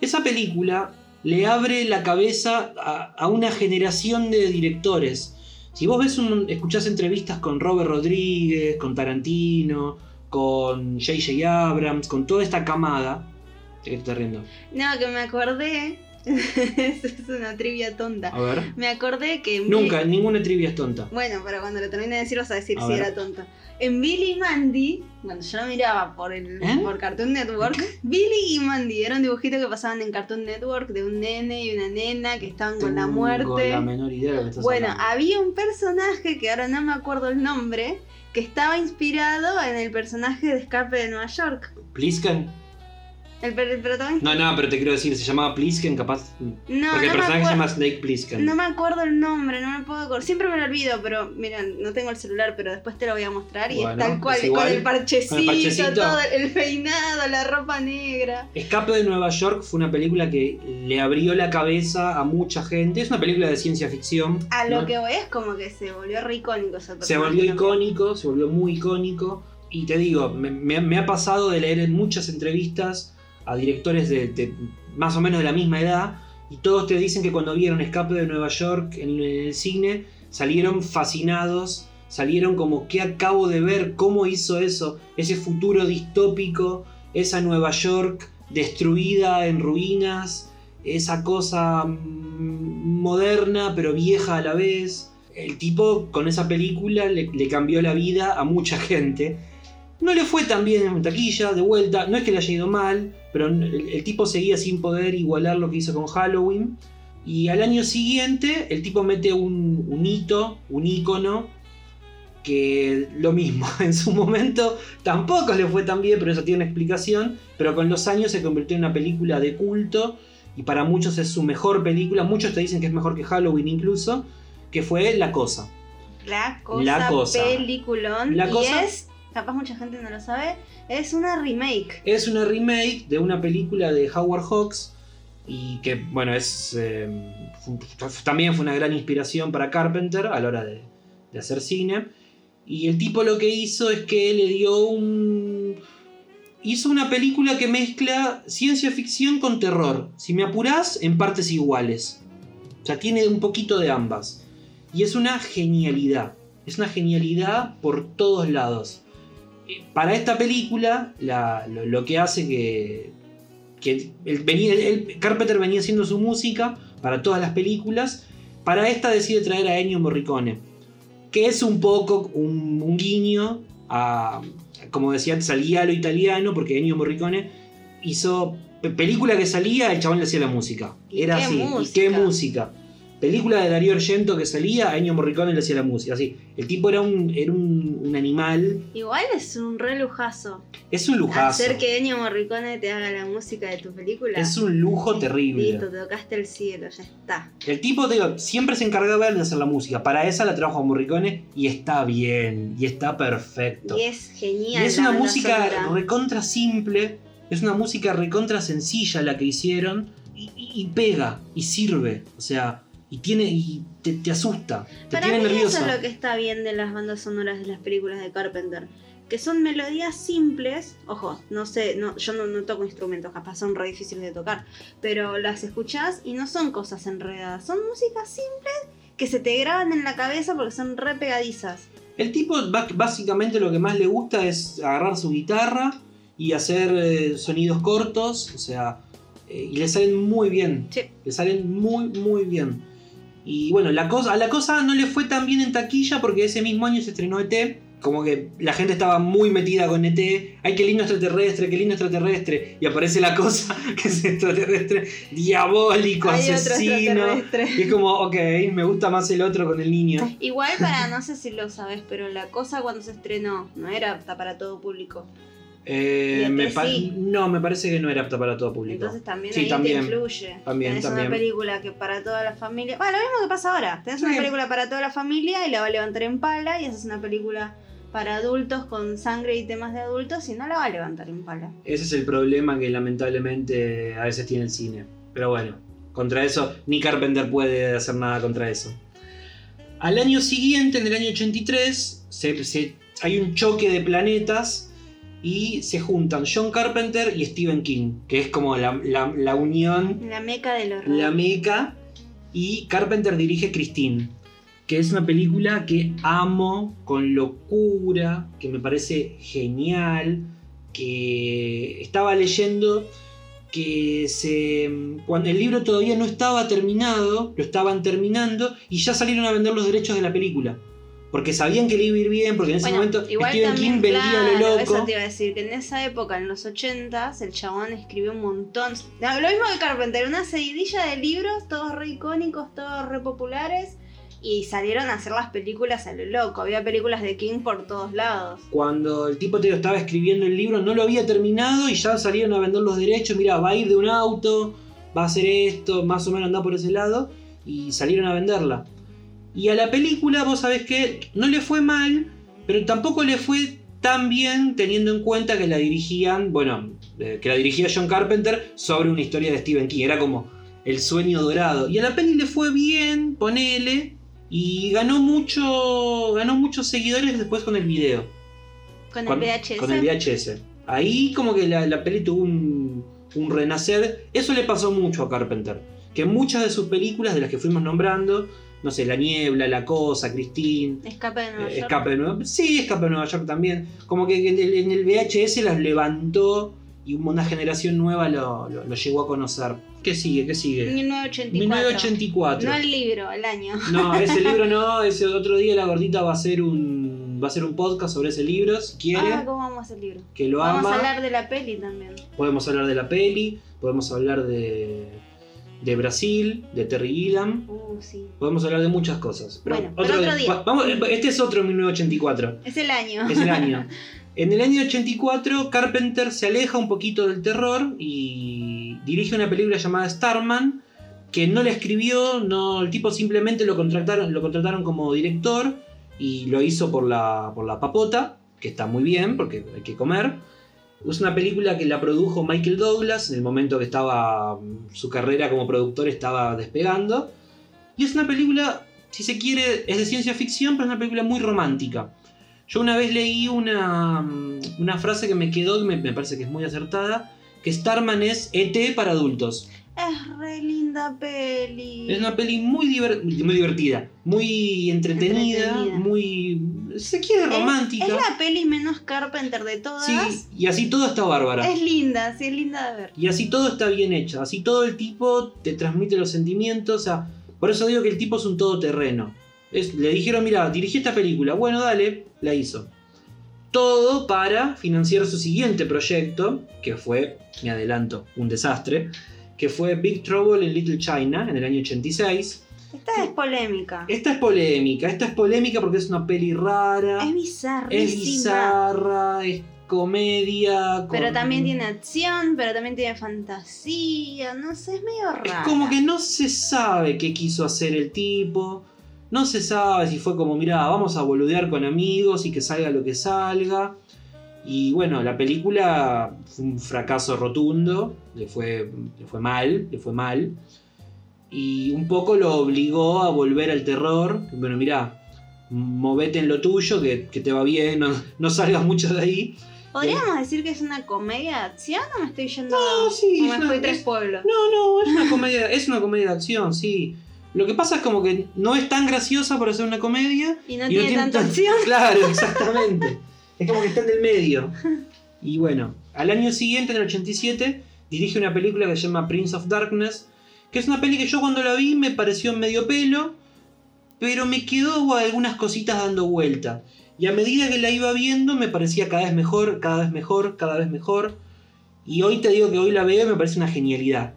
Esa película le abre la cabeza a, a una generación de directores. Si vos ves un, escuchás entrevistas con Robert Rodríguez, con Tarantino, con J.J. Abrams, con toda esta camada. ¿De qué te estás riendo? No, que me acordé es una trivia tonta. A ver. Me acordé que. en Nunca, Billy- ninguna trivia es tonta. Bueno, pero cuando lo termine de decir vas a decir A si ver. era tonta. En Billy y Mandy, cuando yo lo miraba por el ¿Eh? por Cartoon Network, Billy y Mandy era un dibujito que pasaban en Cartoon Network de un nene y una nena que estaban con la muerte. la menor idea de lo que Bueno, hablando. había un personaje que ahora no me acuerdo el nombre, que estaba inspirado en el personaje de Escape de Nueva York. ¿Plisken? El, per- el protagonista. No, no, pero te quiero decir, se llamaba Plisken, capaz. No, porque el no personaje se llama Snake Plissken. No me acuerdo el nombre, no me puedo acordar. Siempre me lo olvido, pero mira, no tengo el celular, pero después te lo voy a mostrar. Y Bueno, es tal cual, es igual, con el parchecito, con el parchecito. todo el peinado, la ropa negra. Escape de Nueva York fue una película que le abrió la cabeza a mucha gente. Es una película de ciencia ficción. A lo ¿no? que voy es como que se volvió re icónico ese Se volvió icónico, se volvió muy icónico. Y te digo, me, me- me ha pasado de leer en muchas entrevistas a directores de, más o menos de la misma edad. Y todos te dicen que cuando vieron Escape de Nueva York en el cine, salieron fascinados. Salieron como, ¿qué acabo de ver? ¿Cómo hizo eso? Ese futuro distópico, esa Nueva York destruida en ruinas, esa cosa mm, moderna pero vieja a la vez. El tipo con esa película le cambió la vida a mucha gente. No le fue tan bien en taquilla, de vuelta, no es que le haya ido mal, pero el, el tipo seguía sin poder igualar lo que hizo con Halloween. Y al año siguiente el tipo mete un, un hito, un ícono, que lo mismo, en su momento tampoco le fue tan bien, pero eso tiene una explicación, pero con los años se convirtió en una película de culto y para muchos es su mejor película, muchos te dicen que es mejor que Halloween incluso, que fue La Cosa. La cosa, La Cosa. peliculón. La y Cosa. es, capaz mucha gente no lo sabe, es una remake. Es una remake de una película de Howard Hawks y que, bueno, es eh, también fue una gran inspiración para Carpenter a la hora de, de hacer cine. Y el tipo lo que hizo es que le dio un... Hizo una película que mezcla ciencia ficción con terror. Si me apurás, en partes iguales. O sea, tiene un poquito de ambas. Y es una genialidad. Es una genialidad por todos lados. Eh, Para esta película, la- lo, lo que hace que, que el- venía, el- Carpenter venía haciendo su música para todas las películas. Para esta decide traer a Ennio Morricone, que es un poco un, un guiño a, como decía, salía a lo italiano, porque Ennio Morricone hizo pe- película que salía, el chabón le hacía la música. ¿Y Era así, y qué música. Película de Darío Argento que salía, a Ennio Morricone le hacía la música. Así, el tipo era un, era un, un animal. Igual es un re lujazo. Es un lujazo. Hacer que Ennio Morricone te haga la música de tu película. Es un lujo terrible. Listo, te tocaste el cielo, ya está. El tipo, te digo, siempre se encargaba de hacer la música. Para esa la trabajo Morricone y está bien, y está perfecto. Y es Y genial. es la una música sonora. recontra simple, es una música recontra sencilla la que hicieron, y, y- y pega, y sirve, o sea, y tiene y te, te asusta, te Para tiene mí eso es lo que está bien de las bandas sonoras de las películas de Carpenter. Que son melodías simples. Ojo, no sé, no, yo no, no toco instrumentos, capaz son re difíciles de tocar. Pero las escuchás y no son cosas enredadas. Son músicas simples que se te graban en la cabeza porque son re pegadizas. El tipo básicamente lo que más le gusta es agarrar su guitarra y hacer eh, sonidos cortos, o sea, eh, y le salen muy bien. Sí. Le salen muy, muy bien. Y bueno, la cosa, a la cosa no le fue tan bien en taquilla porque ese mismo año se estrenó ET. Como que la gente estaba muy metida con ET. Ay, qué lindo extraterrestre, qué lindo extraterrestre. Y aparece la cosa que es extraterrestre diabólico, Hay asesino. Y es como, ok, me gusta más el otro con el niño. Igual para, no sé si lo sabes, pero la cosa cuando se estrenó no era apta para todo público. Eh, me sí. No, me parece que no era apta para todo público. Entonces también Sí, ahí también. te influye. También, Tenés también. una película que para toda la familia. Bueno, lo mismo que pasa ahora. Tenés Sí. una película para toda la familia y la va a levantar en pala. Y haces una película para adultos con sangre y temas de adultos y no la va a levantar en pala. Ese es el problema que lamentablemente a veces tiene el cine. Pero bueno, contra eso, ni Carpenter puede hacer nada contra eso. Al año siguiente, en el año 83, se- se- hay un choque de planetas y se juntan John Carpenter y Stephen King, que es como la, la- la unión, La meca del horror. la meca. Y Carpenter dirige Christine, que es una película que amo con locura, que me parece genial, que estaba leyendo que se cuando el libro todavía no estaba terminado, lo estaban terminando y ya salieron a vender los derechos de la película. Porque sabían que le iba a ir bien, porque en ese Bueno, momento igual Stephen también, King vendía claro, lo Eso loco. te iba a decir, que en esa época, en los 80s, el chabón escribió un montón. No, Lo mismo que Carpenter, una seguidilla de libros, todos re icónicos, todos re populares. Y salieron a hacer las películas a lo loco. Había películas de King por todos lados. Cuando el tipo te digo, estaba escribiendo el libro, no lo había terminado y ya salieron a vender los derechos. Mira, va a ir de un auto, va a hacer esto, más o menos anda por ese lado. Y salieron a venderla. Y a la película, vos sabés que no le fue mal, pero tampoco le fue tan bien teniendo en cuenta que la dirigían, bueno, eh, que la dirigía John Carpenter sobre una historia de Stephen King. Era como el sueño dorado. Y a la peli le fue bien, ponele. Y ganó mucho. ganó muchos seguidores después con el video. Con Con, el VHS. con el VHS. Ahí como que la, la peli tuvo un, un renacer. Eso le pasó mucho a Carpenter. Que muchas de sus películas, de las que fuimos nombrando, no sé, La Niebla, La Cosa, Christine, Escape de Nueva eh, York. Escape de Nueva. Sí, Escape de Nueva York también. Como que en el, en el VHS las levantó y una generación nueva lo, lo- lo llegó a conocer. ¿Qué sigue? ¿Qué sigue? 1984. 1984. No el libro, el año. No, ese libro no, ese otro día la gordita va a hacer un va a hacer un podcast sobre ese libro, si quiere, Ah, ¿cómo vamos a hacer el libro? que lo Vamos ama. a hablar de la peli también. Podemos hablar de la peli, podemos hablar de, de Brasil, de Terry Gilliam, Uh, sí. podemos hablar de muchas cosas. Bueno, pero otro día. va- vamos, este es otro 1984, Es el año. es el año. En el año 84 Carpenter se aleja un poquito del terror y dirige una película llamada Starman que no la escribió, no, el tipo simplemente lo contrataron, lo contrataron como director y lo hizo por la, por la papota, que está muy bien porque hay que comer. Es una película que la produjo Michael Douglas en el momento que estaba su carrera como productor estaba despegando. Y es una película, si se quiere, es de ciencia ficción, pero es una película muy romántica. Yo una vez leí una, una frase que me quedó, que me, me parece que es muy acertada, que Starman es ET para adultos. Es re linda peli. Es una peli muy, diver- muy divertida, muy entretenida, Entretenida. muy... se quiere Es- romántica. Es la peli menos Carpenter de todas. Sí, y así todo está bárbara. Es linda, sí, es linda de ver. Y así todo está bien hecho. Así todo el tipo te transmite los sentimientos. O sea, por eso digo que el tipo es un todoterreno. Es, le dijeron, mira, dirigí esta película. Bueno, dale, la hizo. Todo para financiar su siguiente proyecto, que fue, me adelanto, un desastre, que fue Big Trouble in Little China en el año 86. Esta es polémica. Esta es polémica, esta es polémica porque es una peli rara, Es bizarrísima. es bizarra, es comedia. Pero con- también tiene acción, pero también tiene fantasía. No sé, es medio Es rara. como que no se sabe qué quiso hacer el tipo. No se sabe si fue como, mira, vamos a boludear con amigos y que salga lo que salga. Y bueno, la película fue un fracaso rotundo. Le fue, le fue mal, le fue mal. Y un poco lo obligó a volver al terror. Bueno, mira, movete en lo tuyo, que, que te va bien, no, no salgas mucho de ahí. ¿Podríamos decir que es una comedia de acción o me estoy yendo No, sí, es me una- fui tres es- pueblos? No, no, es una comedia, es una comedia de acción, sí. Lo que pasa es como que no es tan graciosa para ser una comedia. Y no y tiene tanta tan- acción. Claro, exactamente. es como que está en el medio. Y bueno, al año siguiente, en el 87, dirige una película que se llama Prince of Darkness, que es una peli que yo cuando la vi me pareció medio pelo, pero me quedó algunas cositas dando vuelta. Y a medida que la iba viendo me parecía cada vez mejor, cada vez mejor, cada vez mejor. Y hoy te digo que hoy la veo y me parece una genialidad.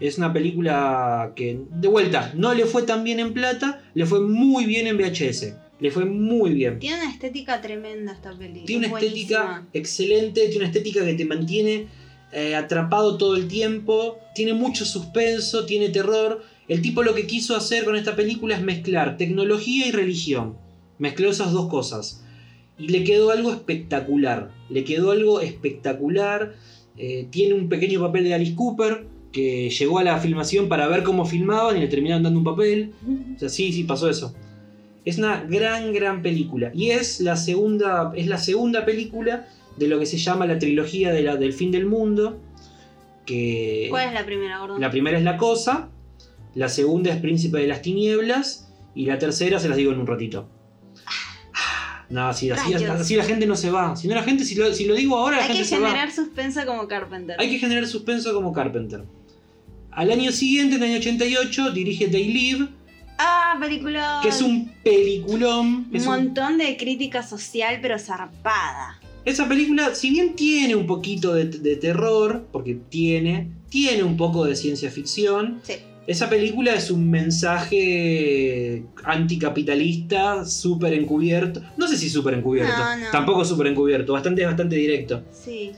Es una película que, de vuelta, no le fue tan bien en plata, le fue muy bien en VHS. Le fue muy bien. Tiene una estética tremenda esta peli. Tiene una estética excelente, tiene una estética que te mantiene eh, atrapado todo el tiempo, tiene mucho suspenso, tiene terror. El tipo lo que quiso hacer con esta película es mezclar tecnología y religión. Mezcló esas dos cosas. Y le quedó algo espectacular. Le quedó algo espectacular. Eh, tiene un pequeño papel de Alice Cooper, que llegó a la filmación para ver cómo filmaban y le terminaron dando un papel. O sea, sí, sí, pasó eso. Es una gran, gran película. Y es la segunda, es la segunda película de lo que se llama la trilogía de la, del fin del mundo. Que ¿Cuál es la primera, Gordon? la primera es La Cosa, la segunda es Príncipe de las Tinieblas y la tercera se las digo en un ratito. No, si así, así la gente no se va. Si no, la gente, si lo, si lo digo ahora, la Hay gente que se va. generar suspenso como Carpenter. Hay que generar suspenso como Carpenter. Al año siguiente, en el año 88, dirige They Live, Ah, película. que es un peliculón. Un- montón de crítica social, pero zarpada. Esa película, si bien tiene un poquito de, de terror, porque tiene, tiene un poco de ciencia ficción, Sí. esa película es un mensaje anticapitalista, súper encubierto. No sé si súper encubierto, No, no. tampoco súper encubierto, bastante, bastante directo. Sí.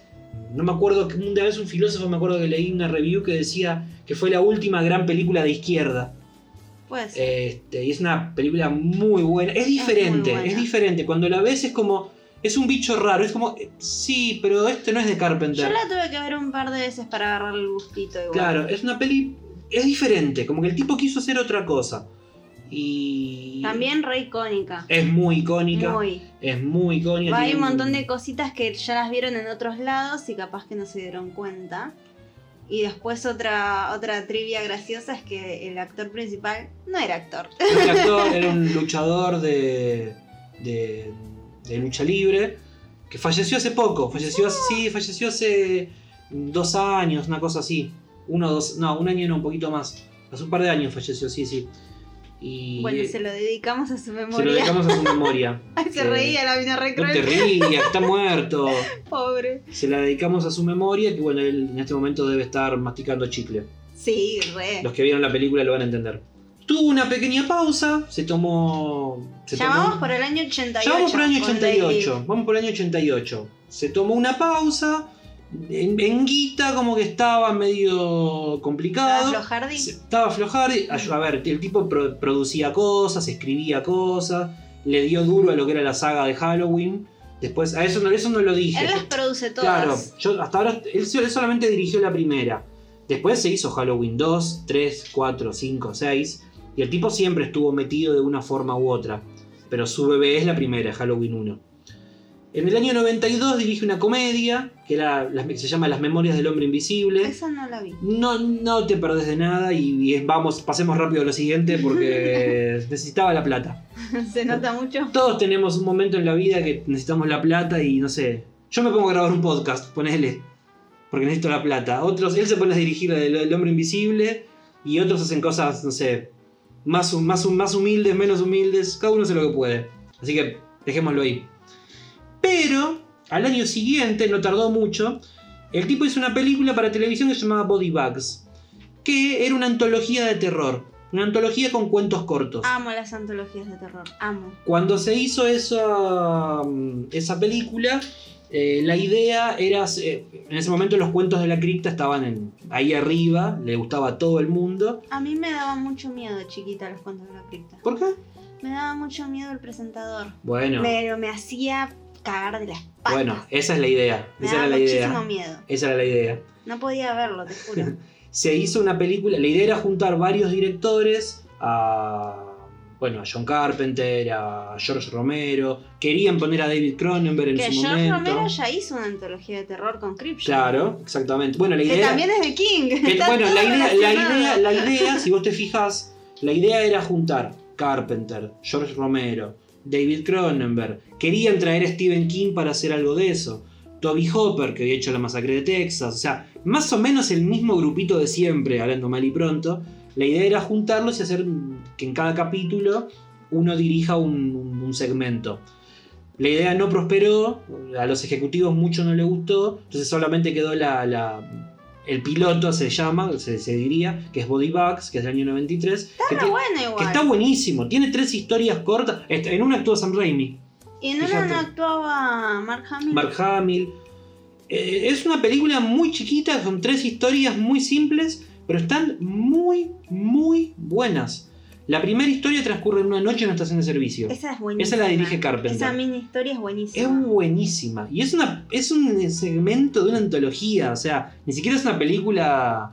No me acuerdo, una vez un filósofo me acuerdo que leí una review que decía que fue la última gran película de izquierda. Pues. Este, y es una película muy buena. Es diferente, es, buena. diferente. Cuando la ves es como. Es un bicho raro. Es como. eh, Sí, pero este no es de Carpenter. Yo la tuve que ver un par de veces para agarrar el gustito igual. Claro, es una peli. Es diferente. Como que el tipo quiso hacer otra cosa. Y. También re icónica. Es muy icónica. Muy. Es muy icónica. Hay un montón de cositas que ya las vieron en otros lados y capaz que no se dieron cuenta. Y después otra, otra trivia graciosa es que el actor principal no era actor. El actor era un luchador de, de, de lucha libre que falleció hace poco. Falleció hace, sí, falleció hace dos años, una cosa así. Uno, dos, no, un año no, un poquito más. Hace un par de años falleció, sí, sí. Y Bueno, eh, se lo dedicamos a su se lo memoria. dedicamos a su memoria. Ay, se reía la mina re No te rías, está muerto. Pobre. Se la dedicamos a su memoria, que bueno, él en este momento debe estar masticando chicle. Sí, re. Los que vieron la película lo van a entender. Tuvo una pequeña pausa, se tomó. Se tomó- por el año 88. Ya vamos por el año con 88. David. Vamos por el año 88. Se tomó una pausa. En, en guita, como que estaba medio complicado. ¿Estaba Flojardi? Estaba Flojardi. A, ver, el tipo pro- producía cosas, escribía cosas. Le dio duro a lo que era la saga de Halloween. Después, a eso no, eso no lo dije. Él las produce todas. Claro, yo hasta ahora él, él solamente dirigió la primera. Después se hizo Halloween 2, 3, 4, 5, 6. Y el tipo siempre estuvo metido de una forma u otra. Pero su bebé es la primera, Halloween 1. En el año 92 dirige una comedia que era, se llama Las Memorias del Hombre Invisible. Esa no la vi. No, no te perdés de nada y, vamos, pasemos rápido a lo siguiente porque necesitaba la plata. Se nota mucho. Todos tenemos un momento en la vida que necesitamos la plata y no sé. Yo me pongo a grabar un podcast, ponele. Porque necesito la plata. Otros, él se pone a dirigir el, el hombre invisible y otros hacen cosas, no sé, más, más, más humildes, menos humildes. Cada uno hace lo que puede. Así que dejémoslo ahí. Pero al año siguiente, no tardó mucho, el tipo hizo una película para televisión que se llamaba Body Bags. Que era una antología de terror. Una antología con cuentos cortos. Amo las antologías de terror. Amo. Cuando se hizo esa, esa película, eh, la idea era. eh, en ese momento los cuentos de la cripta estaban en- ahí arriba, le gustaba a todo el mundo. A mí me daba mucho miedo, chiquita, los cuentos de la cripta. ¿Por qué? Me daba mucho miedo el presentador. Bueno, Pero me hacía cagar de la espalda. bueno, esa es la idea. me Esa daba era la muchísimo idea. miedo. Esa era la idea. No podía verlo, te juro. Se hizo una película. La idea era juntar varios directores a. Bueno, a John Carpenter, a George Romero. Querían poner a David Cronenberg en que su George momento. Romero ya hizo una antología de terror con Cryption. Claro, exactamente. Bueno, la Que idea. también es de King. Que, bueno, la idea, la, idea, la idea, si vos te fijas, la idea era juntar Carpenter, George Romero, David Cronenberg. Querían traer a Stephen King para hacer algo de eso. Toby Hopper, que había hecho La Masacre de Texas. O sea, más o menos el mismo grupito de siempre, hablando mal y pronto. La idea era juntarlos y hacer que en cada capítulo uno dirija un, un- un segmento. La idea no prosperó, a los ejecutivos mucho no les gustó, entonces solamente quedó la, la- el piloto, se llama, se, se diría, que es Body Bags, que es del año 93. que, Está ti- bueno que igual. está buenísimo, tiene tres historias cortas. En una actúa Sam Raimi, y en una no actuaba Mark Hamill. Mark Hamill. Eh, es una película muy chiquita, son tres historias muy simples, pero están muy, muy buenas. La primera historia transcurre en una noche en una estación de servicio. Esa es buenísima. Esa la dirige Carpenter. Esa mini historia es buenísima. Es buenísima. Y es, una, es un segmento de una antología. O sea, ni siquiera es una película.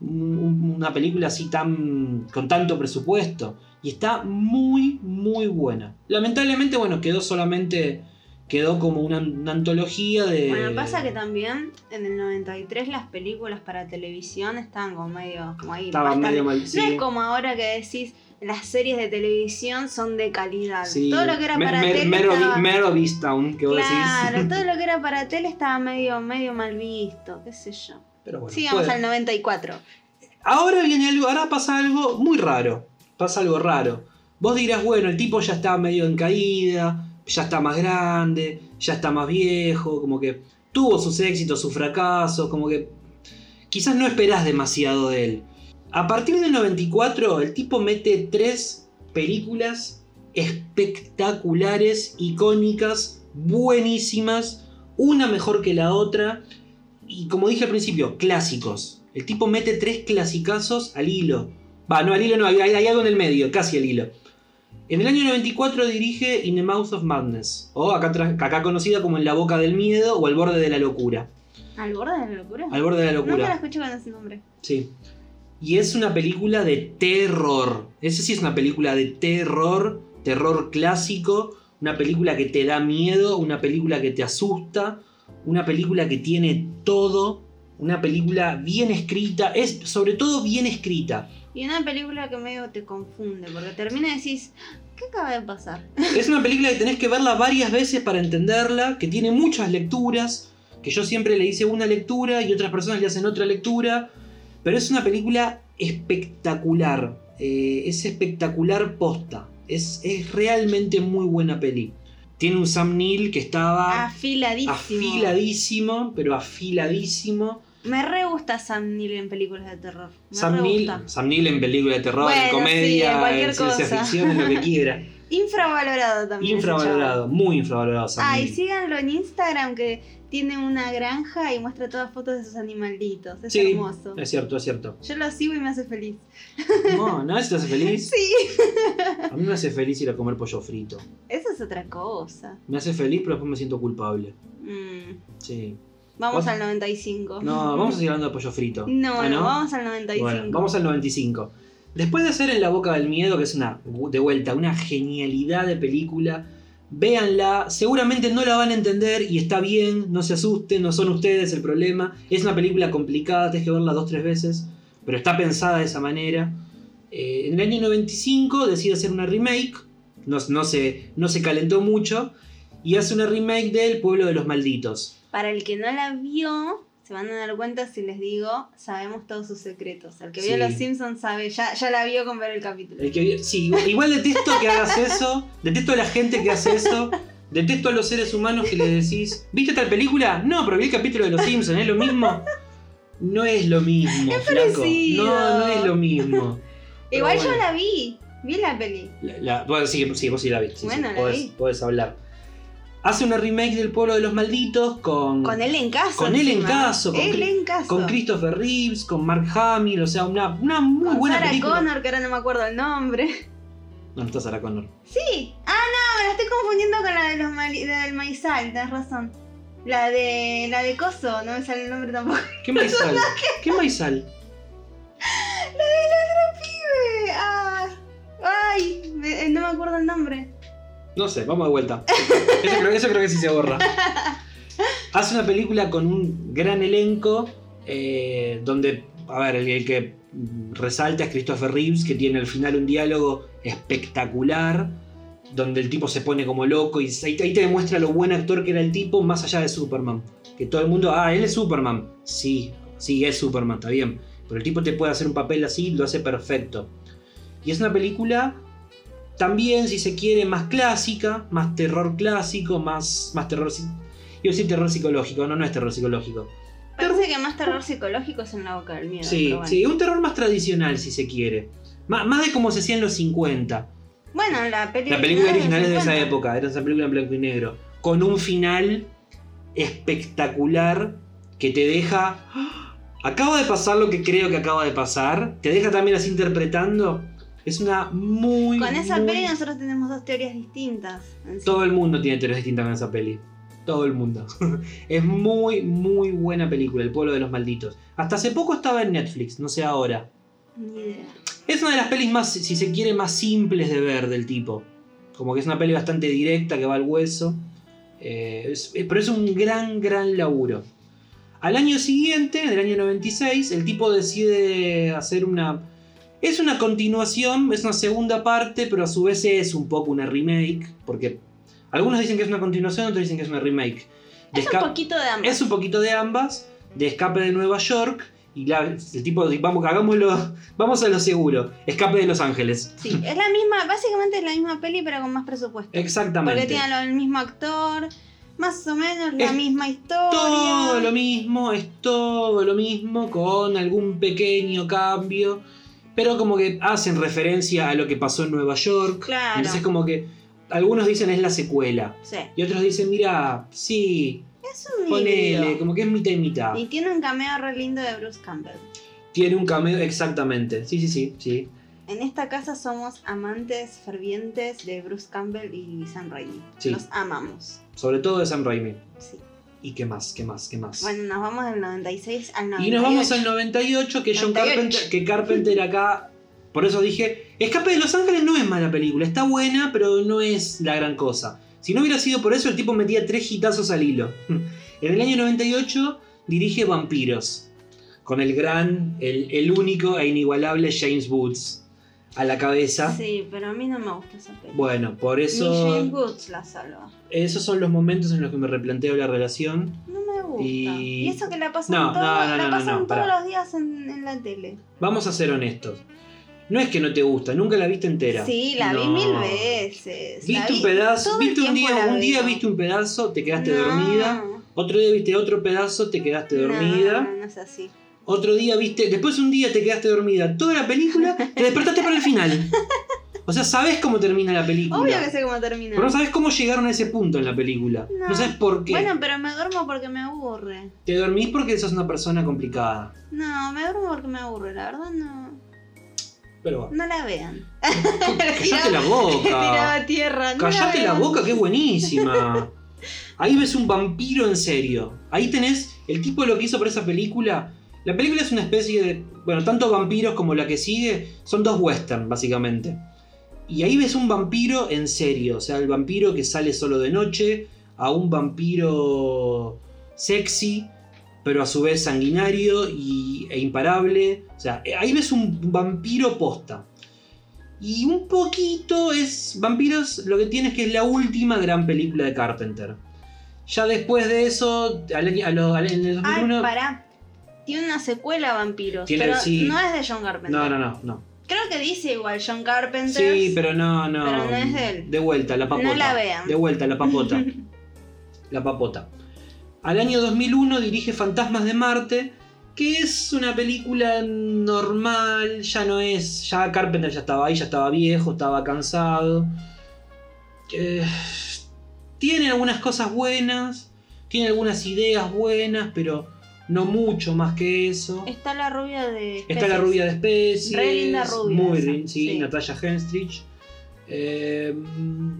un- Una película así tan. con tanto presupuesto. Y está muy, muy buena. Lamentablemente, bueno, quedó solamente. Quedó como una, una antología de. Bueno, pasa que también en el 93 las películas para televisión estaban como medio como ahí. Estaba bastante- medio mal. sí. No es como ahora que decís, las series de televisión son de calidad. Sí. Todo lo que era para tele Mero- estaba... Mero que vos Claro, decís. todo lo que era para tele estaba medio, medio mal visto, qué sé yo. Pero bueno, Sigamos puede- al 94. Ahora viene algo, ahora pasa algo muy raro. Pasa algo raro. Vos dirás, bueno, el tipo ya está medio en caída, ya está más grande, ya está más viejo, como que tuvo sus éxitos, sus fracasos, como que quizás no esperás demasiado de él. A partir del 94, el tipo mete tres películas espectaculares, icónicas, buenísimas, una mejor que la otra, y como dije al principio, clásicos. El tipo mete tres clasicazos al hilo. Va, no al hilo, no, hay, hay algo en el medio, casi al hilo. En el año 94 dirige In the Mouth of Madness, o acá, conocida como En la boca del miedo o Al borde de la locura. ¿Al borde de la locura? Al borde de la Nunca la locura. escuché con ese nombre. Sí. Y es una película de terror. Esa sí es una película de terror, terror clásico, una película que te da miedo, una película que te asusta, una película que tiene todo, una película bien escrita, es sobre todo bien escrita. Y una película que medio te confunde, porque termina y decís, ¿qué acaba de pasar? Es una película que tenés que verla varias veces para entenderla, que tiene muchas lecturas, que yo siempre le hice una lectura y otras personas le hacen otra lectura, pero es una película espectacular, eh, es espectacular posta, es, es realmente muy buena peli. Tiene un Sam Neill que estaba Afiladísimo. afiladísimo, pero afiladísimo. Me re gusta Sam Neill en películas de terror. Me Sam Neill. Sam Neill en película de terror, en Bueno, sí, en comedia, en ciencia ficción, en lo que quiera. Infravalorado también. Infravalorado, muy infravalorado Sam. Ay, Neill. síganlo en Instagram que tiene una granja y muestra todas fotos de sus animalitos. Es Sí, hermoso. Es cierto, es cierto. Yo lo sigo y me hace feliz. No, ¿no? ¿Eso te hace feliz? Sí. A mí me hace feliz ir a comer pollo frito. Eso es otra cosa. Me hace feliz, pero después me siento culpable. Mm, Sí. Vamos ¿Vos? al 95. No, vamos a seguir hablando de pollo frito. No, ¿Ah, no, vamos al 95. Bueno, vamos al 95. Después de hacer En la boca del miedo, que es una, de vuelta, una genialidad de película, véanla, seguramente no la van a entender y está bien, no se asusten, no son ustedes el problema. Es una película complicada, tienes que verla dos tres veces, pero está pensada de esa manera. Eh, en el año 95 decide hacer una remake, no, no, se, no se calentó mucho, y hace una remake de El pueblo de los malditos. Para el que no la vio, se van a dar cuenta si les digo, sabemos todos sus secretos. El que vio Sí. Los Simpsons sabe, ya, ya la vio con ver el capítulo. El que vi- sí, igual detesto que hagas eso, detesto a la gente que hace eso, detesto a los seres humanos que le decís, ¿viste tal película? No, pero vi el capítulo de Los Simpsons, ¿es lo mismo? No es lo mismo, flaco. parecido. No, no es lo mismo. Igual bueno. yo la vi, vi la peli. La- la- bueno, sí, sí, vos sí la viste. sí, Bueno, sí, la podés, vi. podés hablar. Hace una remake del Pueblo de los Malditos con, Con él en caso. Con él en caso, con Él en caso. con Christopher Reeves, con Mark Hamill, o sea, una, una muy Con buena Sarah película. Connor, que ahora no me acuerdo el nombre. No, no está Sarah Connor. Sí. Ah, no, me la estoy confundiendo con la, de los la del maizal, tenés razón. La de. la de Coso, no me sale el nombre tampoco. ¿Qué maizal? ¿Qué maizal? La del otro pibe. Ah. Ay, no me acuerdo el nombre. No sé, vamos de vuelta. Eso creo, creo que sí se borra. Hace una película con un gran elenco, eh, donde, a ver, el, que resalta es Christopher Reeves, que tiene al final un diálogo espectacular, donde el tipo se pone como loco y ahí te demuestra lo buen actor que era el tipo, más allá de Superman. Que todo el mundo, ah, él es Superman. Sí, sí, es Superman, está bien. Pero el tipo te puede hacer un papel así, lo hace perfecto. Y es una película también, si se quiere, más clásica, más terror clásico, más, más terror. a decir terror psicológico, no, no es terror psicológico. Parece que más terror psicológico es en la boca del miedo. Sí, bueno. sí, un terror más tradicional, si se quiere. Má- Más, de como se hacía en los 50. Bueno, la película. La película original es de esa 50. época, era esa película en blanco y negro. Con un final espectacular que te deja. ¡Ah! Acaba de pasar lo que creo que acaba de pasar. Te deja también así interpretando. Es una muy. Con esa muy- peli nosotros tenemos dos teorías distintas. en sí. Todo el mundo tiene teorías distintas con esa peli. Todo el mundo. es muy, muy buena película, El pueblo de los malditos. Hasta hace poco estaba en Netflix, no sé ahora. Ni idea. Es una de las pelis más, si se quiere, más simples de ver del tipo. Como que es una peli bastante directa que va al hueso. Eh, es- eh, pero es un gran, gran laburo. Al año siguiente, del año 96, el tipo decide hacer una. Es una continuación, es una segunda parte, pero a su vez es un poco una remake, porque algunos dicen que es una continuación, otros dicen que es una remake. De Es un poquito de ambas. es un poquito de ambas, de Escape de Nueva York, y la- el tipo, de- vamos, hagámoslo, vamos a lo seguro, Escape de Los Ángeles. Sí, es la misma, básicamente es la misma peli, pero con más presupuesto. Exactamente. Porque tiene el mismo actor, más o menos la Es misma historia. Todo lo mismo, es todo lo mismo, con algún pequeño cambio, pero como que hacen referencia a lo que pasó en Nueva York. Claro. Entonces como que algunos dicen es la secuela. Sí. Y otros dicen, mira, sí, Es un ponele, como que es mitad y mitad. Y tiene un cameo re lindo de Bruce Campbell. Tiene un cameo, exactamente. Sí, sí, sí, sí. En esta casa somos amantes fervientes de Bruce Campbell y Sam Raimi. Sí. Los amamos. Sobre todo de Sam Raimi. Sí. ¿Y qué más? ¿Qué más? ¿Qué más? Bueno, nos vamos del 96 al 98. y nos vamos al 98, que John 98. Carpenter, que Carpenter acá, por eso dije, Escape de Los Ángeles no es mala película, está buena, pero no es la gran cosa. Si no hubiera sido por eso, el tipo metía tres hitazos al hilo. En el año 98 dirige Vampiros, con el gran, el, el único e inigualable James Woods a la cabeza. Sí, pero a mí no me gusta esa peli. Bueno, por Ni eso, Woods la salva. esos son los momentos en los que me replanteo la relación. No me gusta. Y- Y, eso que la pasan, No, todo- no, no, la no, pasan no, todos los días en, en la tele. Vamos a ser honestos. No es que no te gusta, nunca la viste entera. Sí, la vi mil veces. Viste un vi- pedazo, todo el viste un día, un día viste un pedazo, te quedaste dormida. Otro día viste otro pedazo, te quedaste dormida. No, no es así. Otro día viste, después un día te quedaste dormida toda la película, te despertaste para el final. O sea, sabes cómo termina la película. Obvio que sé cómo termina. Pero no sabes cómo llegaron a ese punto en la película. No, No. sabes por qué. Bueno, pero me duermo porque me aburre. Te dormís porque sos una persona complicada. No, me duermo porque me aburre, la verdad no. Pero bueno. No la vean. Callate la Tiraba boca. a tierra. No Callate la vean. boca, que buenísima. Ahí ves un vampiro en serio. Ahí tenés el tipo lo que hizo por esa película. La película es una especie de. Bueno, tanto vampiros como la que sigue son dos western, básicamente. Y ahí ves un vampiro en serio. O sea, el vampiro que sale solo de noche. A un vampiro sexy. Pero a su vez sanguinario y, e imparable. O sea, ahí ves un vampiro posta. Y un poquito es. Vampiros lo que tiene es que es la última gran película de Carpenter. Ya después de eso, al año- a lo- al- en el Ay, 2001. pará. Tiene una secuela Vampiros. Tiene- pero sí. no es de John Carpenter. no, no, no, no. Creo que dice igual John Carpenter. Sí, pero no, no. Pero no es de él. De vuelta, la papota. No la vean. De vuelta, la papota. la papota. Al año 2001 dirige Fantasmas de Marte, que es una película normal, ya no es, ya Carpenter ya estaba ahí, ya estaba viejo, estaba cansado. Eh, tiene algunas cosas buenas, tiene algunas ideas buenas, pero no mucho más que eso. Está la rubia de. Está la Especies. rubia de especies. Re linda rubia Muy linda, sí, sí. Natalia Henstridge. Eh,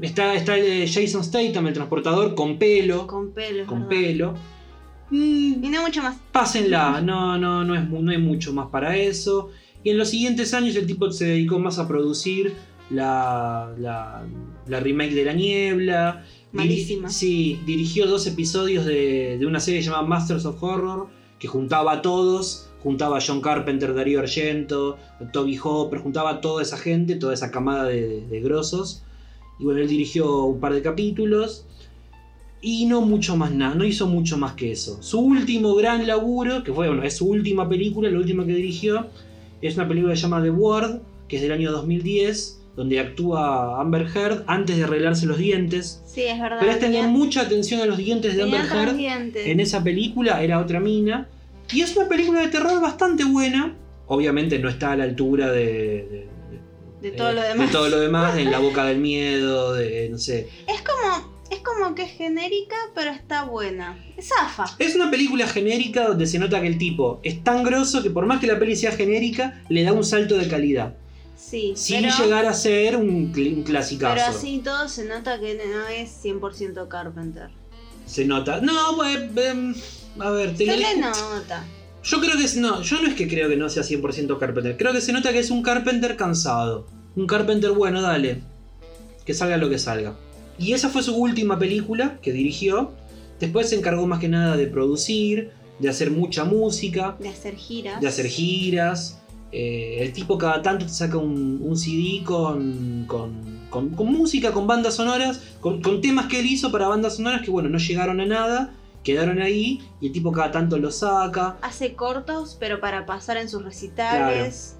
está, está el Jason Statham, el transportador, con pelo. Con pelo. con verdad. pelo. Mm, Y no mucho más. pásenla, no, no, no, es, no hay mucho más para eso. Y en los siguientes años el tipo se dedicó más a producir la, la, la remake de La Niebla. Diri- Malísima. sí, dirigió dos episodios de, de una serie llamada Masters of Horror, que juntaba a todos, juntaba a John Carpenter, Darío Argento, Toby Hopper, juntaba a toda esa gente, toda esa camada de, de- grosos. Y bueno, él dirigió un par de capítulos. Y no mucho más nada, no hizo mucho más que eso. Su último gran laburo, que fue, bueno, es su última película, la última que dirigió, es una película que se llama The Ward, que es del año 2010, donde actúa Amber Heard antes de arreglarse los dientes. Sí, es verdad. Pero es tener tenía- mucha atención a los dientes de tenía Amber Heard. dientes. En esa película era otra mina. Y es una película de terror bastante buena. Obviamente no está a la altura de, de- De de- todo lo de demás. todo lo demás, de En la boca del miedo, de no sé. Es como. Es como que es genérica, pero está buena. Es zafa. Es una película genérica donde se nota que el tipo es tan grosso que por más que la peli sea genérica, le da un salto de calidad. Sí. Sin pero, llegar a ser un, un clasicazo. pero así todo se nota que no es 100% Carpenter. Se nota. No, pues. em, a ver, te Se le nota. Yo creo que es. No, yo no es que creo que no sea 100% Carpenter. Creo que se nota que es un Carpenter cansado. Un Carpenter bueno, dale. Que salga lo que salga. Y esa fue su última película que dirigió. Después se encargó más que nada de producir, de hacer mucha música, De hacer giras. de hacer giras. Eh, el tipo cada tanto te saca un, un CD con, con, con- con música, con bandas sonoras, con, temas que él hizo para bandas sonoras que bueno, no llegaron a nada, quedaron ahí y el tipo cada tanto los saca. Hace cortos, pero para pasar en sus recitales.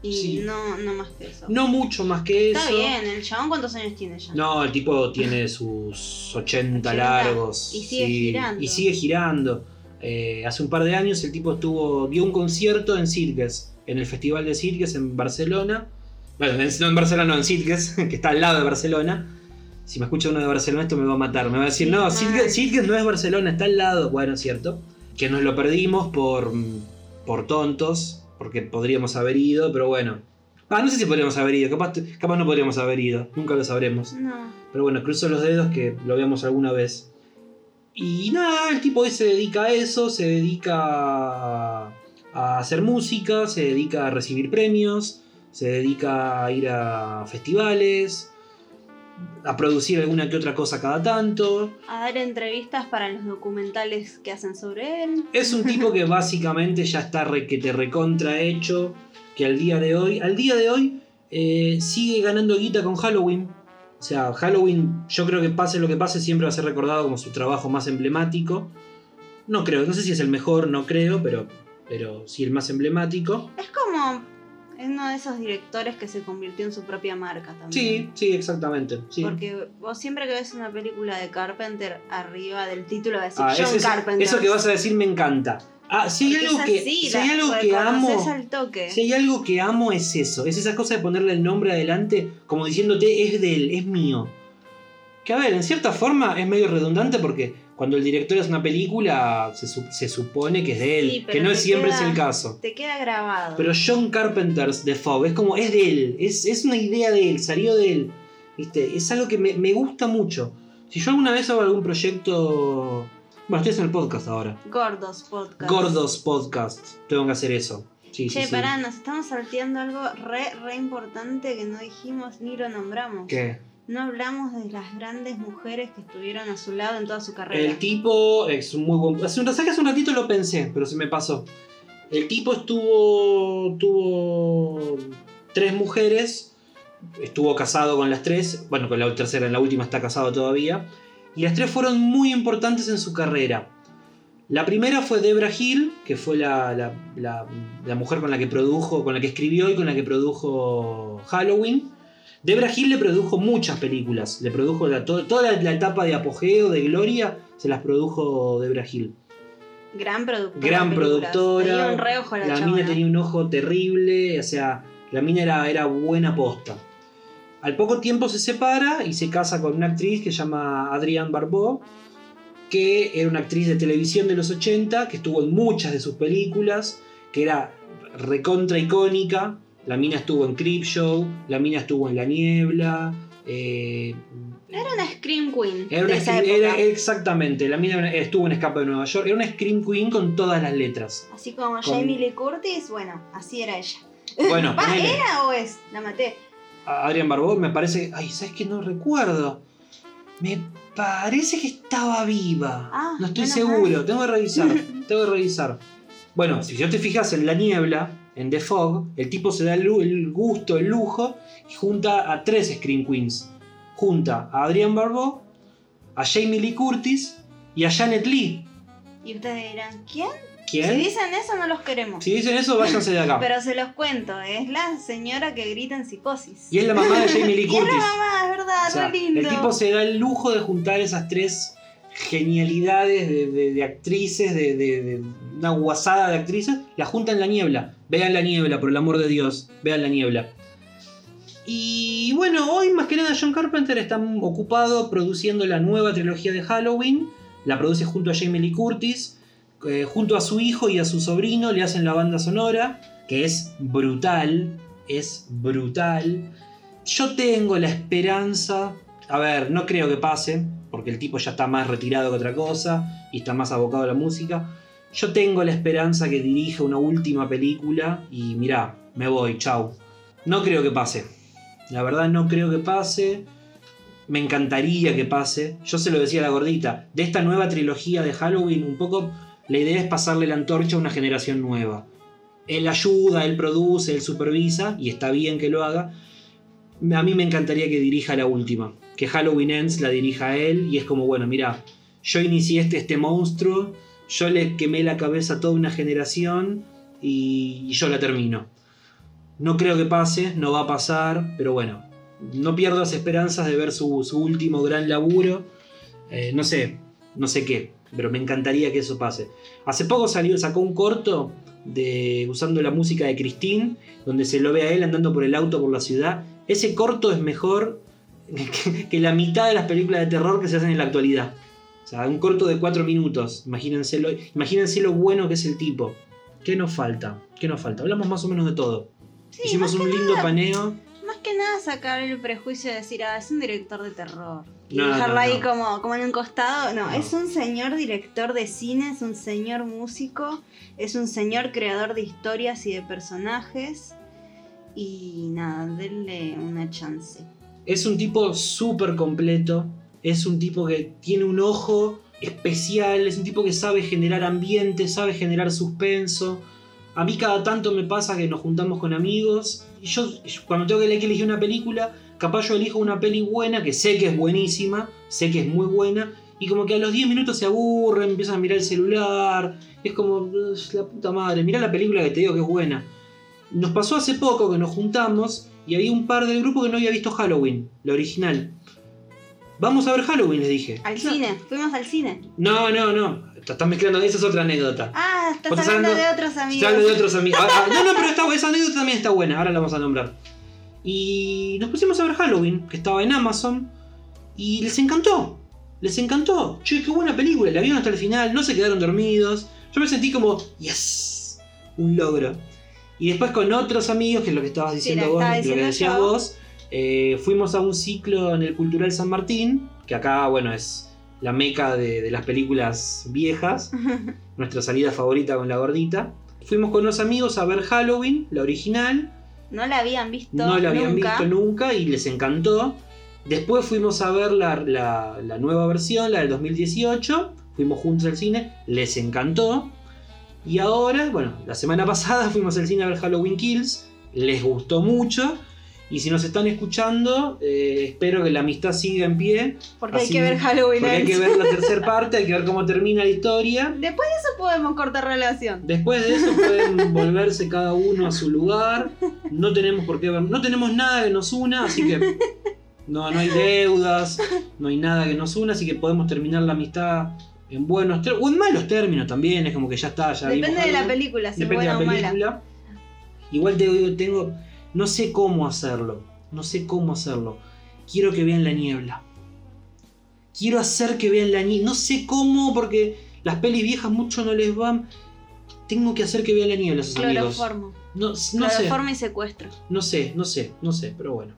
Y Sí. no, no más que eso. No mucho más que Está eso. bien, el chabón cuántos años tiene ya. No, el tipo tiene sus 80 80, largos. y sigue girando. Y sigue girando. Eh, hace un par de años el tipo estuvo, dio un concierto en Sitges, en el Festival de Sitges en Barcelona. Bueno, en- no en Barcelona, no, en Sitges, que está al lado de Barcelona. Si me escucha uno de Barcelona, esto me va a matar. Me va a decir, no, Sitges no es Barcelona, está al lado. Bueno, es cierto. Que nos lo perdimos por, por tontos, porque podríamos haber ido, pero bueno. Ah, no sé si podríamos haber ido, capaz, capaz no podríamos haber ido, nunca lo sabremos. No. Pero bueno, cruzo los dedos que lo veamos alguna vez. Y nada, el tipo hoy se dedica a eso, se dedica a, a hacer música, se dedica a recibir premios, se dedica a ir a festivales, a producir alguna que otra cosa cada tanto. A dar entrevistas para los documentales que hacen sobre él. Es un tipo que básicamente ya está re, que te recontra hecho, que al día de hoy, al día de hoy eh, sigue ganando guita con Halloween. O sea, Halloween, yo creo que pase lo que pase, siempre va a ser recordado como su trabajo más emblemático. No creo, no sé si es el mejor, no creo, pero, pero sí el más emblemático. Es como uno de esos directores que se convirtió en su propia marca también. Sí, sí, exactamente. Sí. Porque vos siempre que ves una película de Carpenter, arriba del título decir Ah, John es- Carpenter. eso que vas a decir me encanta. Ah, si hay algo es que, así, si hay algo que amo. Si hay algo que amo es eso, es esa cosa de ponerle el nombre adelante como diciéndote es de él, es mío. Que a ver, en cierta forma es medio redundante porque cuando el director hace una película se, su- se supone que es de él, Sí, que no siempre queda- es el caso. Te queda grabado. Pero John Carpenter's The Fog es como es de él, es, es una idea de él, salió de él. ¿Viste? Es algo que me, me gusta mucho. Si yo alguna vez hago algún proyecto... Bueno, estoy haciendo el podcast ahora. Gordos Podcast. Gordos Podcast. Tengo que hacer eso. Sí, Che, sí. pará, nos estamos salteando algo re, re importante que no dijimos ni lo nombramos. ¿Qué? No hablamos de las grandes mujeres que estuvieron a su lado en toda su carrera. El tipo es un muy buen. Hace un, ¿sabes que hace un ratito lo pensé, pero se me pasó. El tipo estuvo. tuvo. tres mujeres. Estuvo casado con las tres. Bueno, con la tercera, en la última está casado todavía. Y las tres fueron muy importantes en su carrera. La primera fue Debra Hill, que fue la, la- la- la mujer con la que produjo, con la que escribió y con la que produjo Halloween. Debra Hill le produjo muchas películas. Le produjo la- to- toda la, la etapa de apogeo, de gloria, se las produjo Debra Hill. Gran productora. Gran productora. Tenía un re ojo la, mina tenía un ojo terrible, o sea, la mina era, era buena posta. Al poco tiempo se separa y se casa con una actriz que se llama Adrienne Barbeau, que era una actriz de televisión de los 80, que estuvo en muchas de sus películas, que era recontra icónica. La mina estuvo en Creepshow, la mina estuvo en La Niebla. eh, Era una Scream Queen. era de una esa scream- época. era- exactamente, la mina estuvo en Escape de Nueva York. Era una Scream Queen con todas las letras. Así como con- Jamie Lee Curtis, bueno, así era ella. Bueno, ¿Va, ponele. ¿Era o es? La maté. a Adrian Barbeau me parece. Ay, ¿sabes qué? No recuerdo. Me parece que estaba viva. Ah, no estoy seguro. Tengo que revisar. tengo que revisar. Bueno, si yo te fijas en La Niebla, en The Fog, el tipo se da el, gusto, el lujo, y junta a tres Scream Queens. Junta a Adrian Barbeau, a Jamie Lee Curtis y a Janet Lee. Y ustedes dirán, ¿quién? ¿Quién? Si dicen eso, no los queremos. Si dicen eso, váyanse de acá. Pero se los cuento, es la señora que grita en psicosis. Y es la mamá de Jamie Lee Y es la Curtis. mamá, es verdad, O sea, re lindo. el tipo se da el lujo de juntar esas tres genialidades de, actrices, de, una guasada de actrices, la junta en la niebla. Vean la niebla, por el amor de Dios, vean la niebla. Y bueno, hoy más que nada John Carpenter está ocupado produciendo la nueva trilogía de Halloween. La produce junto a Jamie Lee Curtis, eh, junto a su hijo y a su sobrino le hacen la banda sonora, que es brutal, es brutal. Yo tengo la esperanza, a ver, no creo que pase, porque el tipo ya está más retirado que otra cosa y está más abocado a la música. Yo tengo la esperanza que dirija una última película y mirá, me voy, chau. No creo que pase. La verdad no creo que pase. Me encantaría que pase. Yo se lo decía a la gordita. De esta nueva trilogía de Halloween, un poco la idea es pasarle la antorcha a una generación nueva. él ayuda, él produce, él supervisa, y está bien que lo haga. A mí me encantaría que dirija la última, que Halloween Ends la dirija él, y es como, bueno, mira, yo inicié este, este monstruo, yo le quemé la cabeza a toda una generación, y, y yo la termino. No creo que pase, no va a pasar, pero bueno, no pierdo las esperanzas de ver su, su último gran laburo. Eh, no sé, no sé qué, pero me encantaría que eso pase. Hace poco salió, sacó un corto de usando la música de Christine, donde se lo ve a él andando por el auto por la ciudad. Ese corto es mejor que, que la mitad de las películas de terror que se hacen en la actualidad. O sea, un corto de cuatro minutos. Imagínense lo, imagínense lo bueno que es el tipo. ¿Qué nos falta? ¿Qué nos falta? Hablamos más o menos de todo. Sí, Hicimos un lindo nada- paneo. Más que nada sacar el prejuicio de decir, ah, es un director de terror. Y No, no, dejarlo ahí como, como en un costado. No, No. es un señor director de cine, es un señor músico, es un señor creador de historias y de personajes. Y nada, denle una chance. Es un tipo súper completo. Es un tipo que tiene un ojo especial. Es un tipo que sabe generar ambiente, sabe generar suspenso. A mí cada tanto me pasa que nos juntamos con amigos. Y yo, cuando tengo que elegir una película, capaz yo elijo una peli buena, que sé que es buenísima, sé que es muy buena. Y como que a los 10 minutos se aburren, empiezan a mirar el celular. Es como, "Ugh, la puta madre, mira la película que te digo que es buena. Nos pasó hace poco que nos juntamos y había un par del grupo que no había visto Halloween, la original. Vamos a ver Halloween, les dije. Al No, cine, fuimos al cine. No, no, no. Estás mezclando, esa es otra anécdota. Ah, estás hablando hablando- de otros amigos. De otros amigos. Ah, ah, no, no, pero está- esa anécdota también está buena, ahora la vamos a nombrar. Y nos pusimos a ver Halloween, que estaba en Amazon, y les encantó. Les encantó. Che, qué buena película, la vieron hasta el final, no se quedaron dormidos. Yo me sentí como, yes, un logro. Y después con otros amigos, que es lo que estabas diciendo vos, lo que decías yo. vos, eh, fuimos a un ciclo en el Cultural San Martín, que acá, bueno, es la meca de, de las películas viejas nuestra salida favorita con la gordita. Fuimos con unos amigos a ver Halloween, la original. no la habían visto. No la habían nunca. visto nunca y les encantó. Después fuimos a ver la, la- la nueva versión, la del 2018. Fuimos juntos al cine, les encantó. Y ahora, bueno, la semana pasada fuimos al cine a ver Halloween Kills. Les gustó mucho. Y si nos están escuchando, eh, espero que la amistad siga en pie. Porque hay que ver Halloween Porque hay que ver la tercera parte, hay que ver cómo termina la historia. Después de eso podemos cortar relación. Después de eso pueden volverse cada uno a su lugar. No tenemos por qué ver, no tenemos nada que nos una, así que no, no hay deudas, no hay nada que nos una, así que podemos terminar la amistad en buenos términos, o en malos términos también, es como que ya está, ya vimos Depende de la película, si es Depende de buena la o mala. película. Igual te digo, tengo, no sé cómo hacerlo, no sé cómo hacerlo. Quiero que vean la niebla. Quiero hacer que vean la niebla. No sé cómo, porque las pelis viejas mucho no les van. Tengo que hacer que vean la niebla a esos amigos. Cloroformo. No, no sé, Cloroformo y secuestro. no sé, no sé, no sé, pero bueno.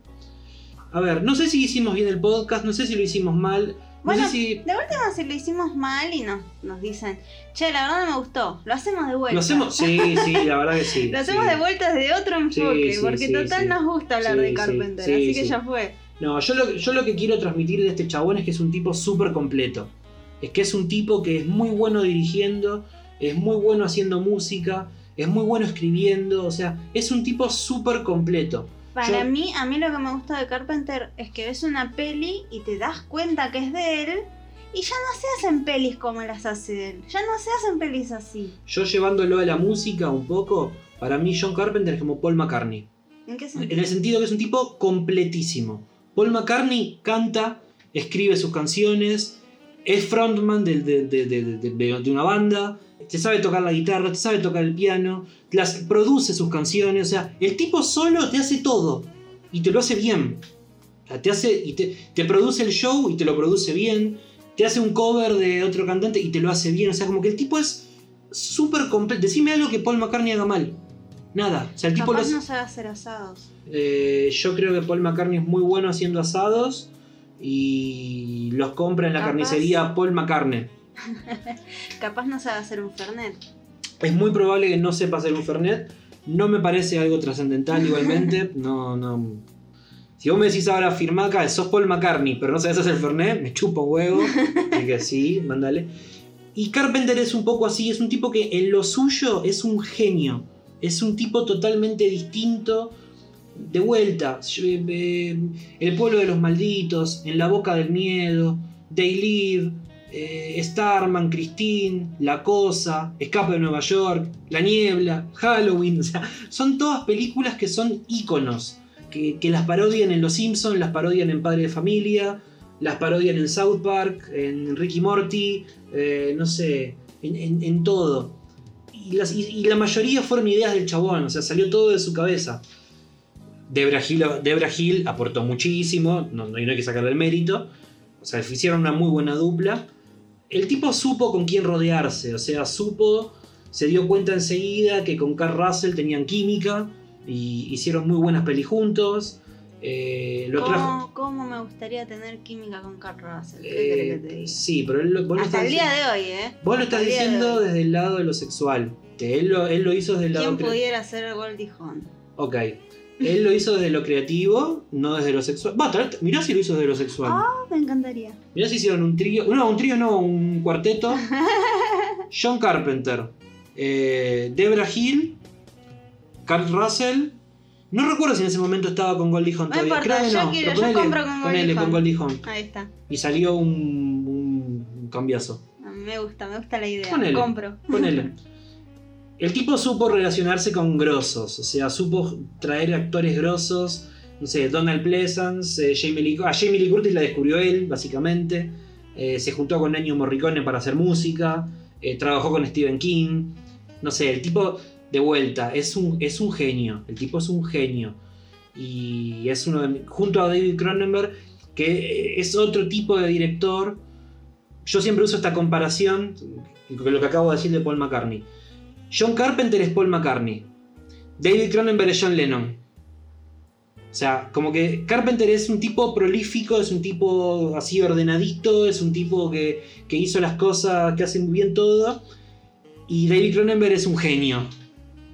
A ver, no sé si hicimos bien el podcast, no sé si lo hicimos mal. No Bueno, sé si. De última, si lo hicimos mal y nos, nos dicen, che, la verdad no me gustó, lo hacemos de vuelta. Lo hacemos. Sí, sí, la verdad que sí. Lo hacemos sí. de vuelta desde otro enfoque, sí, porque total nos gusta hablar de Carpenter, sí, así que ya fue. No, yo lo, yo lo que quiero transmitir de este chabón es que es un tipo súper completo. Es que es un tipo que es muy bueno dirigiendo, es muy bueno haciendo música, es muy bueno escribiendo, o sea, es un tipo súper completo. Para mí, a mí lo que me gusta de Carpenter es que ves una peli y te das cuenta que es de él y ya no se hacen pelis como las hace él. Ya no se hacen pelis así. Yo llevándolo a la música un poco, para mí John Carpenter es como Paul McCartney. ¿En qué En sentido? el sentido que es un tipo completísimo. Paul McCartney canta, escribe sus canciones, es frontman de una banda, te sabe tocar la guitarra, te sabe tocar el piano, las produce sus canciones, o sea, el tipo solo te hace todo y te lo hace bien. O sea, te hace y te, te produce el show y te lo produce bien, te hace un cover de otro cantante y te lo hace bien, o sea, como que el tipo es súper completo. Decime algo que Paul McCartney haga mal. Nada, o sea, el tipo Capaz no sabe hacer asados. eh, yo creo que Paul McCartney es muy bueno haciendo asados y los compra en la Capaz. carnicería Paul McCartney. Capaz no sabe hacer un Fernet. Es muy probable que no sepa hacer un Fernet. No me parece algo trascendental igualmente. No, no. Si vos me decís ahora firmaca, sos Paul McCartney, pero no sabes hacer Fernet, me chupo huevo. Así que sí, mándale. Y Carpenter es un poco así, es un tipo que en lo suyo es un genio. Es un tipo totalmente distinto. De vuelta, yo, eh, El pueblo de los malditos, En la boca del miedo, They Live, eh, Starman, Christine, La Cosa, Escape de Nueva York, La Niebla, Halloween. Son todas películas que son íconos. Que, las parodian en Los Simpsons, las parodian en Padre de Familia, las parodian en South Park, en Ricky Morty, eh, no sé, en, todo. Y, la mayoría fueron ideas del chabón, o sea, salió todo de su cabeza. Debra Hill, Debra Hill aportó muchísimo, no, no hay que sacarle el mérito. O sea, hicieron una muy buena dupla. El tipo supo con quién rodearse, o sea, supo, se dio cuenta enseguida que con Carl Russell tenían química y hicieron muy buenas pelis juntos. Eh, lo trajo. ¿Cómo, me gustaría tener química con Carl Russell? ¿Qué Eh, que te diga? sí, pero él, lo- vos lo Hasta estás el día diciendo- de hoy, ¿eh? Vos lo estás de diciendo desde el lado de lo sexual. Que él lo, él lo hizo desde el lado ¿Quién pudiera ser Goldie Hawn? Ok. Él lo hizo desde lo creativo, no desde lo sexual. Va, mirá si lo hizo desde lo sexual. Ah, me encantaría. Mirá si hicieron un trío. No, un trío no, un cuarteto. John Carpenter. eh, Debra Hill. Carl Russell. No recuerdo si en ese momento estaba con Goldie Hawn No todavía. importa, Creo que yo no. quiero- yo compro con Goldie con. Goldie Hawn. Ahí está. Y salió un, un, un cambiazo. Me gusta, me gusta la idea. Ponele. Compro. Ponele. El tipo supo relacionarse con grosos, o sea, supo traer actores grosos. No sé, Donald Pleasance, eh, Jamie Lee, a Jamie Lee Curtis la descubrió él, básicamente. Eh, se juntó con Ennio Morricone para hacer música. eh, trabajó con Stephen King. No sé, el tipo, de vuelta, es un, es un genio. El tipo es un genio. Y es uno de. Junto a David Cronenberg, que es otro tipo de director. Yo siempre uso esta comparación, lo que acabo de decir de Paul McCartney. John Carpenter es Paul McCartney. David Cronenberg es John Lennon. O sea, como que Carpenter es un tipo prolífico, es un tipo así ordenadito, es un tipo que, que hizo las cosas, que hace muy bien todo. Y David Cronenberg es un genio.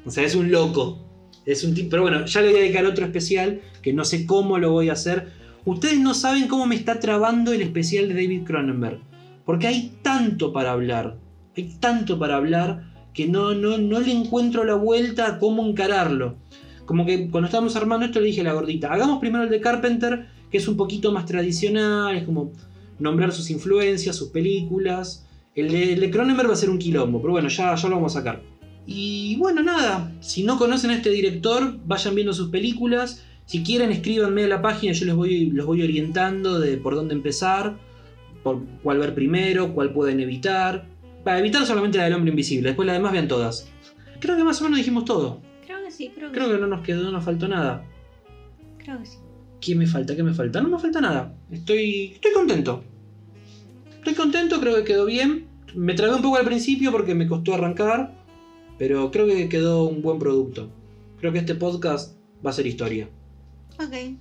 O sea, es un loco. Es un tipo. Pero bueno, ya le voy a dedicar otro especial que no sé cómo lo voy a hacer. Ustedes no saben cómo me está trabando el especial de David Cronenberg. Porque hay tanto para hablar. Hay tanto para hablar que no, no, no le encuentro la vuelta a cómo encararlo. Como que cuando estábamos armando esto le dije a la gordita, hagamos primero el de Carpenter, que es un poquito más tradicional, es como nombrar sus influencias, sus películas. El de, el Cronenberg va a ser un quilombo, pero bueno, ya, ya lo vamos a sacar. Y bueno, nada, si no conocen a este director, vayan viendo sus películas. Si quieren, escríbanme a la página, yo les voy, los voy orientando de por dónde empezar, por cuál ver primero, cuál pueden evitar. Para evitar solamente la del hombre invisible, después las demás vean todas. Creo que más o menos dijimos todo. Creo que sí, creo que Creo sí. que no nos quedó, no nos faltó nada. Creo que sí. ¿Qué me falta? ¿Qué me falta? No me falta nada. Estoy, estoy contento. Estoy contento, creo que quedó bien. Me trabé un poco al principio porque me costó arrancar, pero creo que quedó un buen producto. Creo que este podcast va a ser historia. Ok.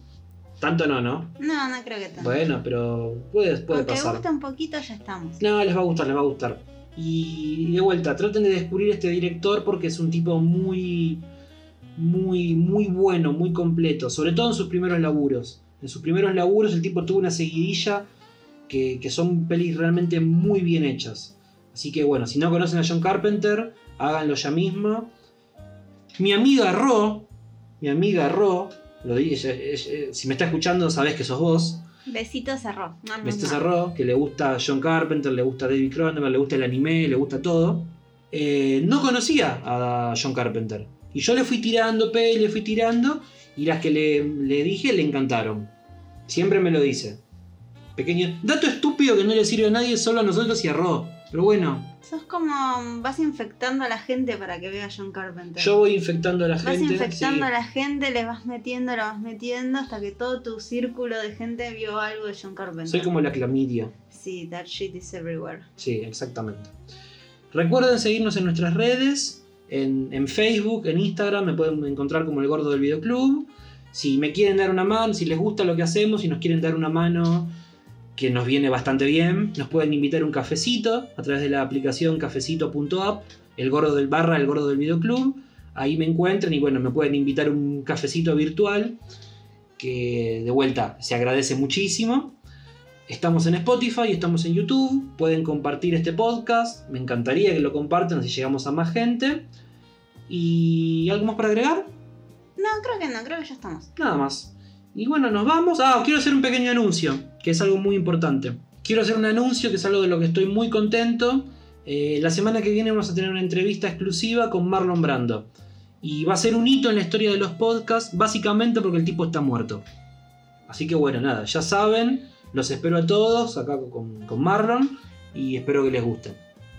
Tanto no, ¿no? No, no creo que tanto. Bueno, pero puede, puede Aunque pasar. gusta un poquito, ya estamos. No, les va a gustar, les va a gustar. Y de vuelta, traten de descubrir este director porque es un tipo muy, muy, muy bueno, muy completo. Sobre todo en sus primeros laburos. En sus primeros laburos el tipo tuvo una seguidilla que, que son pelis realmente muy bien hechas. Así que bueno, si no conocen a John Carpenter, háganlo ya mismo. Mi amiga Ro, mi amiga Ro, lo si me está escuchando sabes que sos vos. Besitos a Ro. Mua, mua, Besito mua. a Ro, que le gusta John Carpenter, le gusta David Cronenberg, le gusta el anime, le gusta todo. Eh, no conocía a John Carpenter. Y yo le fui tirando pe, le fui tirando, y las que le, le dije le encantaron. Siempre me lo dice. Pequeño. Dato estúpido que no le sirve a nadie, solo a nosotros y a Ro. Pero bueno, Sos como. Vas infectando a la gente para que vea John Carpenter. yo voy infectando a la Vas gente. infectando sí. a la gente, le vas metiendo, le vas metiendo hasta que todo tu círculo de gente vio algo de John Carpenter. Soy como la clamidia. Sí, that shit is everywhere. Sí, exactamente. Recuerden seguirnos en nuestras redes, en, en Facebook, en Instagram, me pueden encontrar como el gordo del videoclub. Si me quieren dar una mano, si les gusta lo que hacemos, si nos quieren dar una mano, que nos viene bastante bien, nos pueden invitar a un cafecito a través de la aplicación cafecito.app, el gordo del barra, el gordo del videoclub. Ahí me encuentran y bueno, me pueden invitar a un cafecito virtual, que de vuelta se agradece muchísimo. Estamos en Spotify, estamos en YouTube, pueden compartir este podcast, me encantaría que lo compartan si llegamos a más gente. ¿Y algo más para agregar? No, creo que no, creo que ya estamos. Nada más. Y bueno, nos vamos. Ah, quiero hacer un pequeño anuncio, que es algo muy importante. Quiero hacer un anuncio que es algo de lo que estoy muy contento. Eh, la semana que viene vamos a tener una entrevista exclusiva con Marlon Brando. Y va a ser un hito en la historia de los podcasts, básicamente porque el tipo está muerto. Así que bueno, nada, ya saben, los espero a todos acá con, con Marlon y espero que les guste.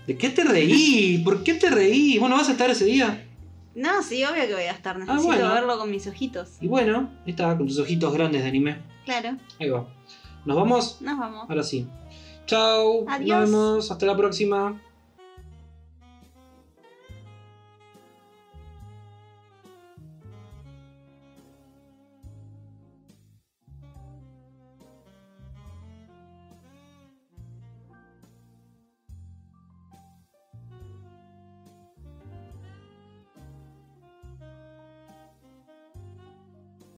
¿De qué te reí? ¿Por qué te reí? Bueno, ¿vas a estar ese día? No, sí, obvio que voy a estar. Necesito bueno. verlo con mis ojitos. Y bueno, está con tus ojitos grandes de anime. Claro, Ahí va. ¿Nos vamos? nos vamos. Ahora sí. Chao. Adiós. Nos vemos. Hasta la próxima.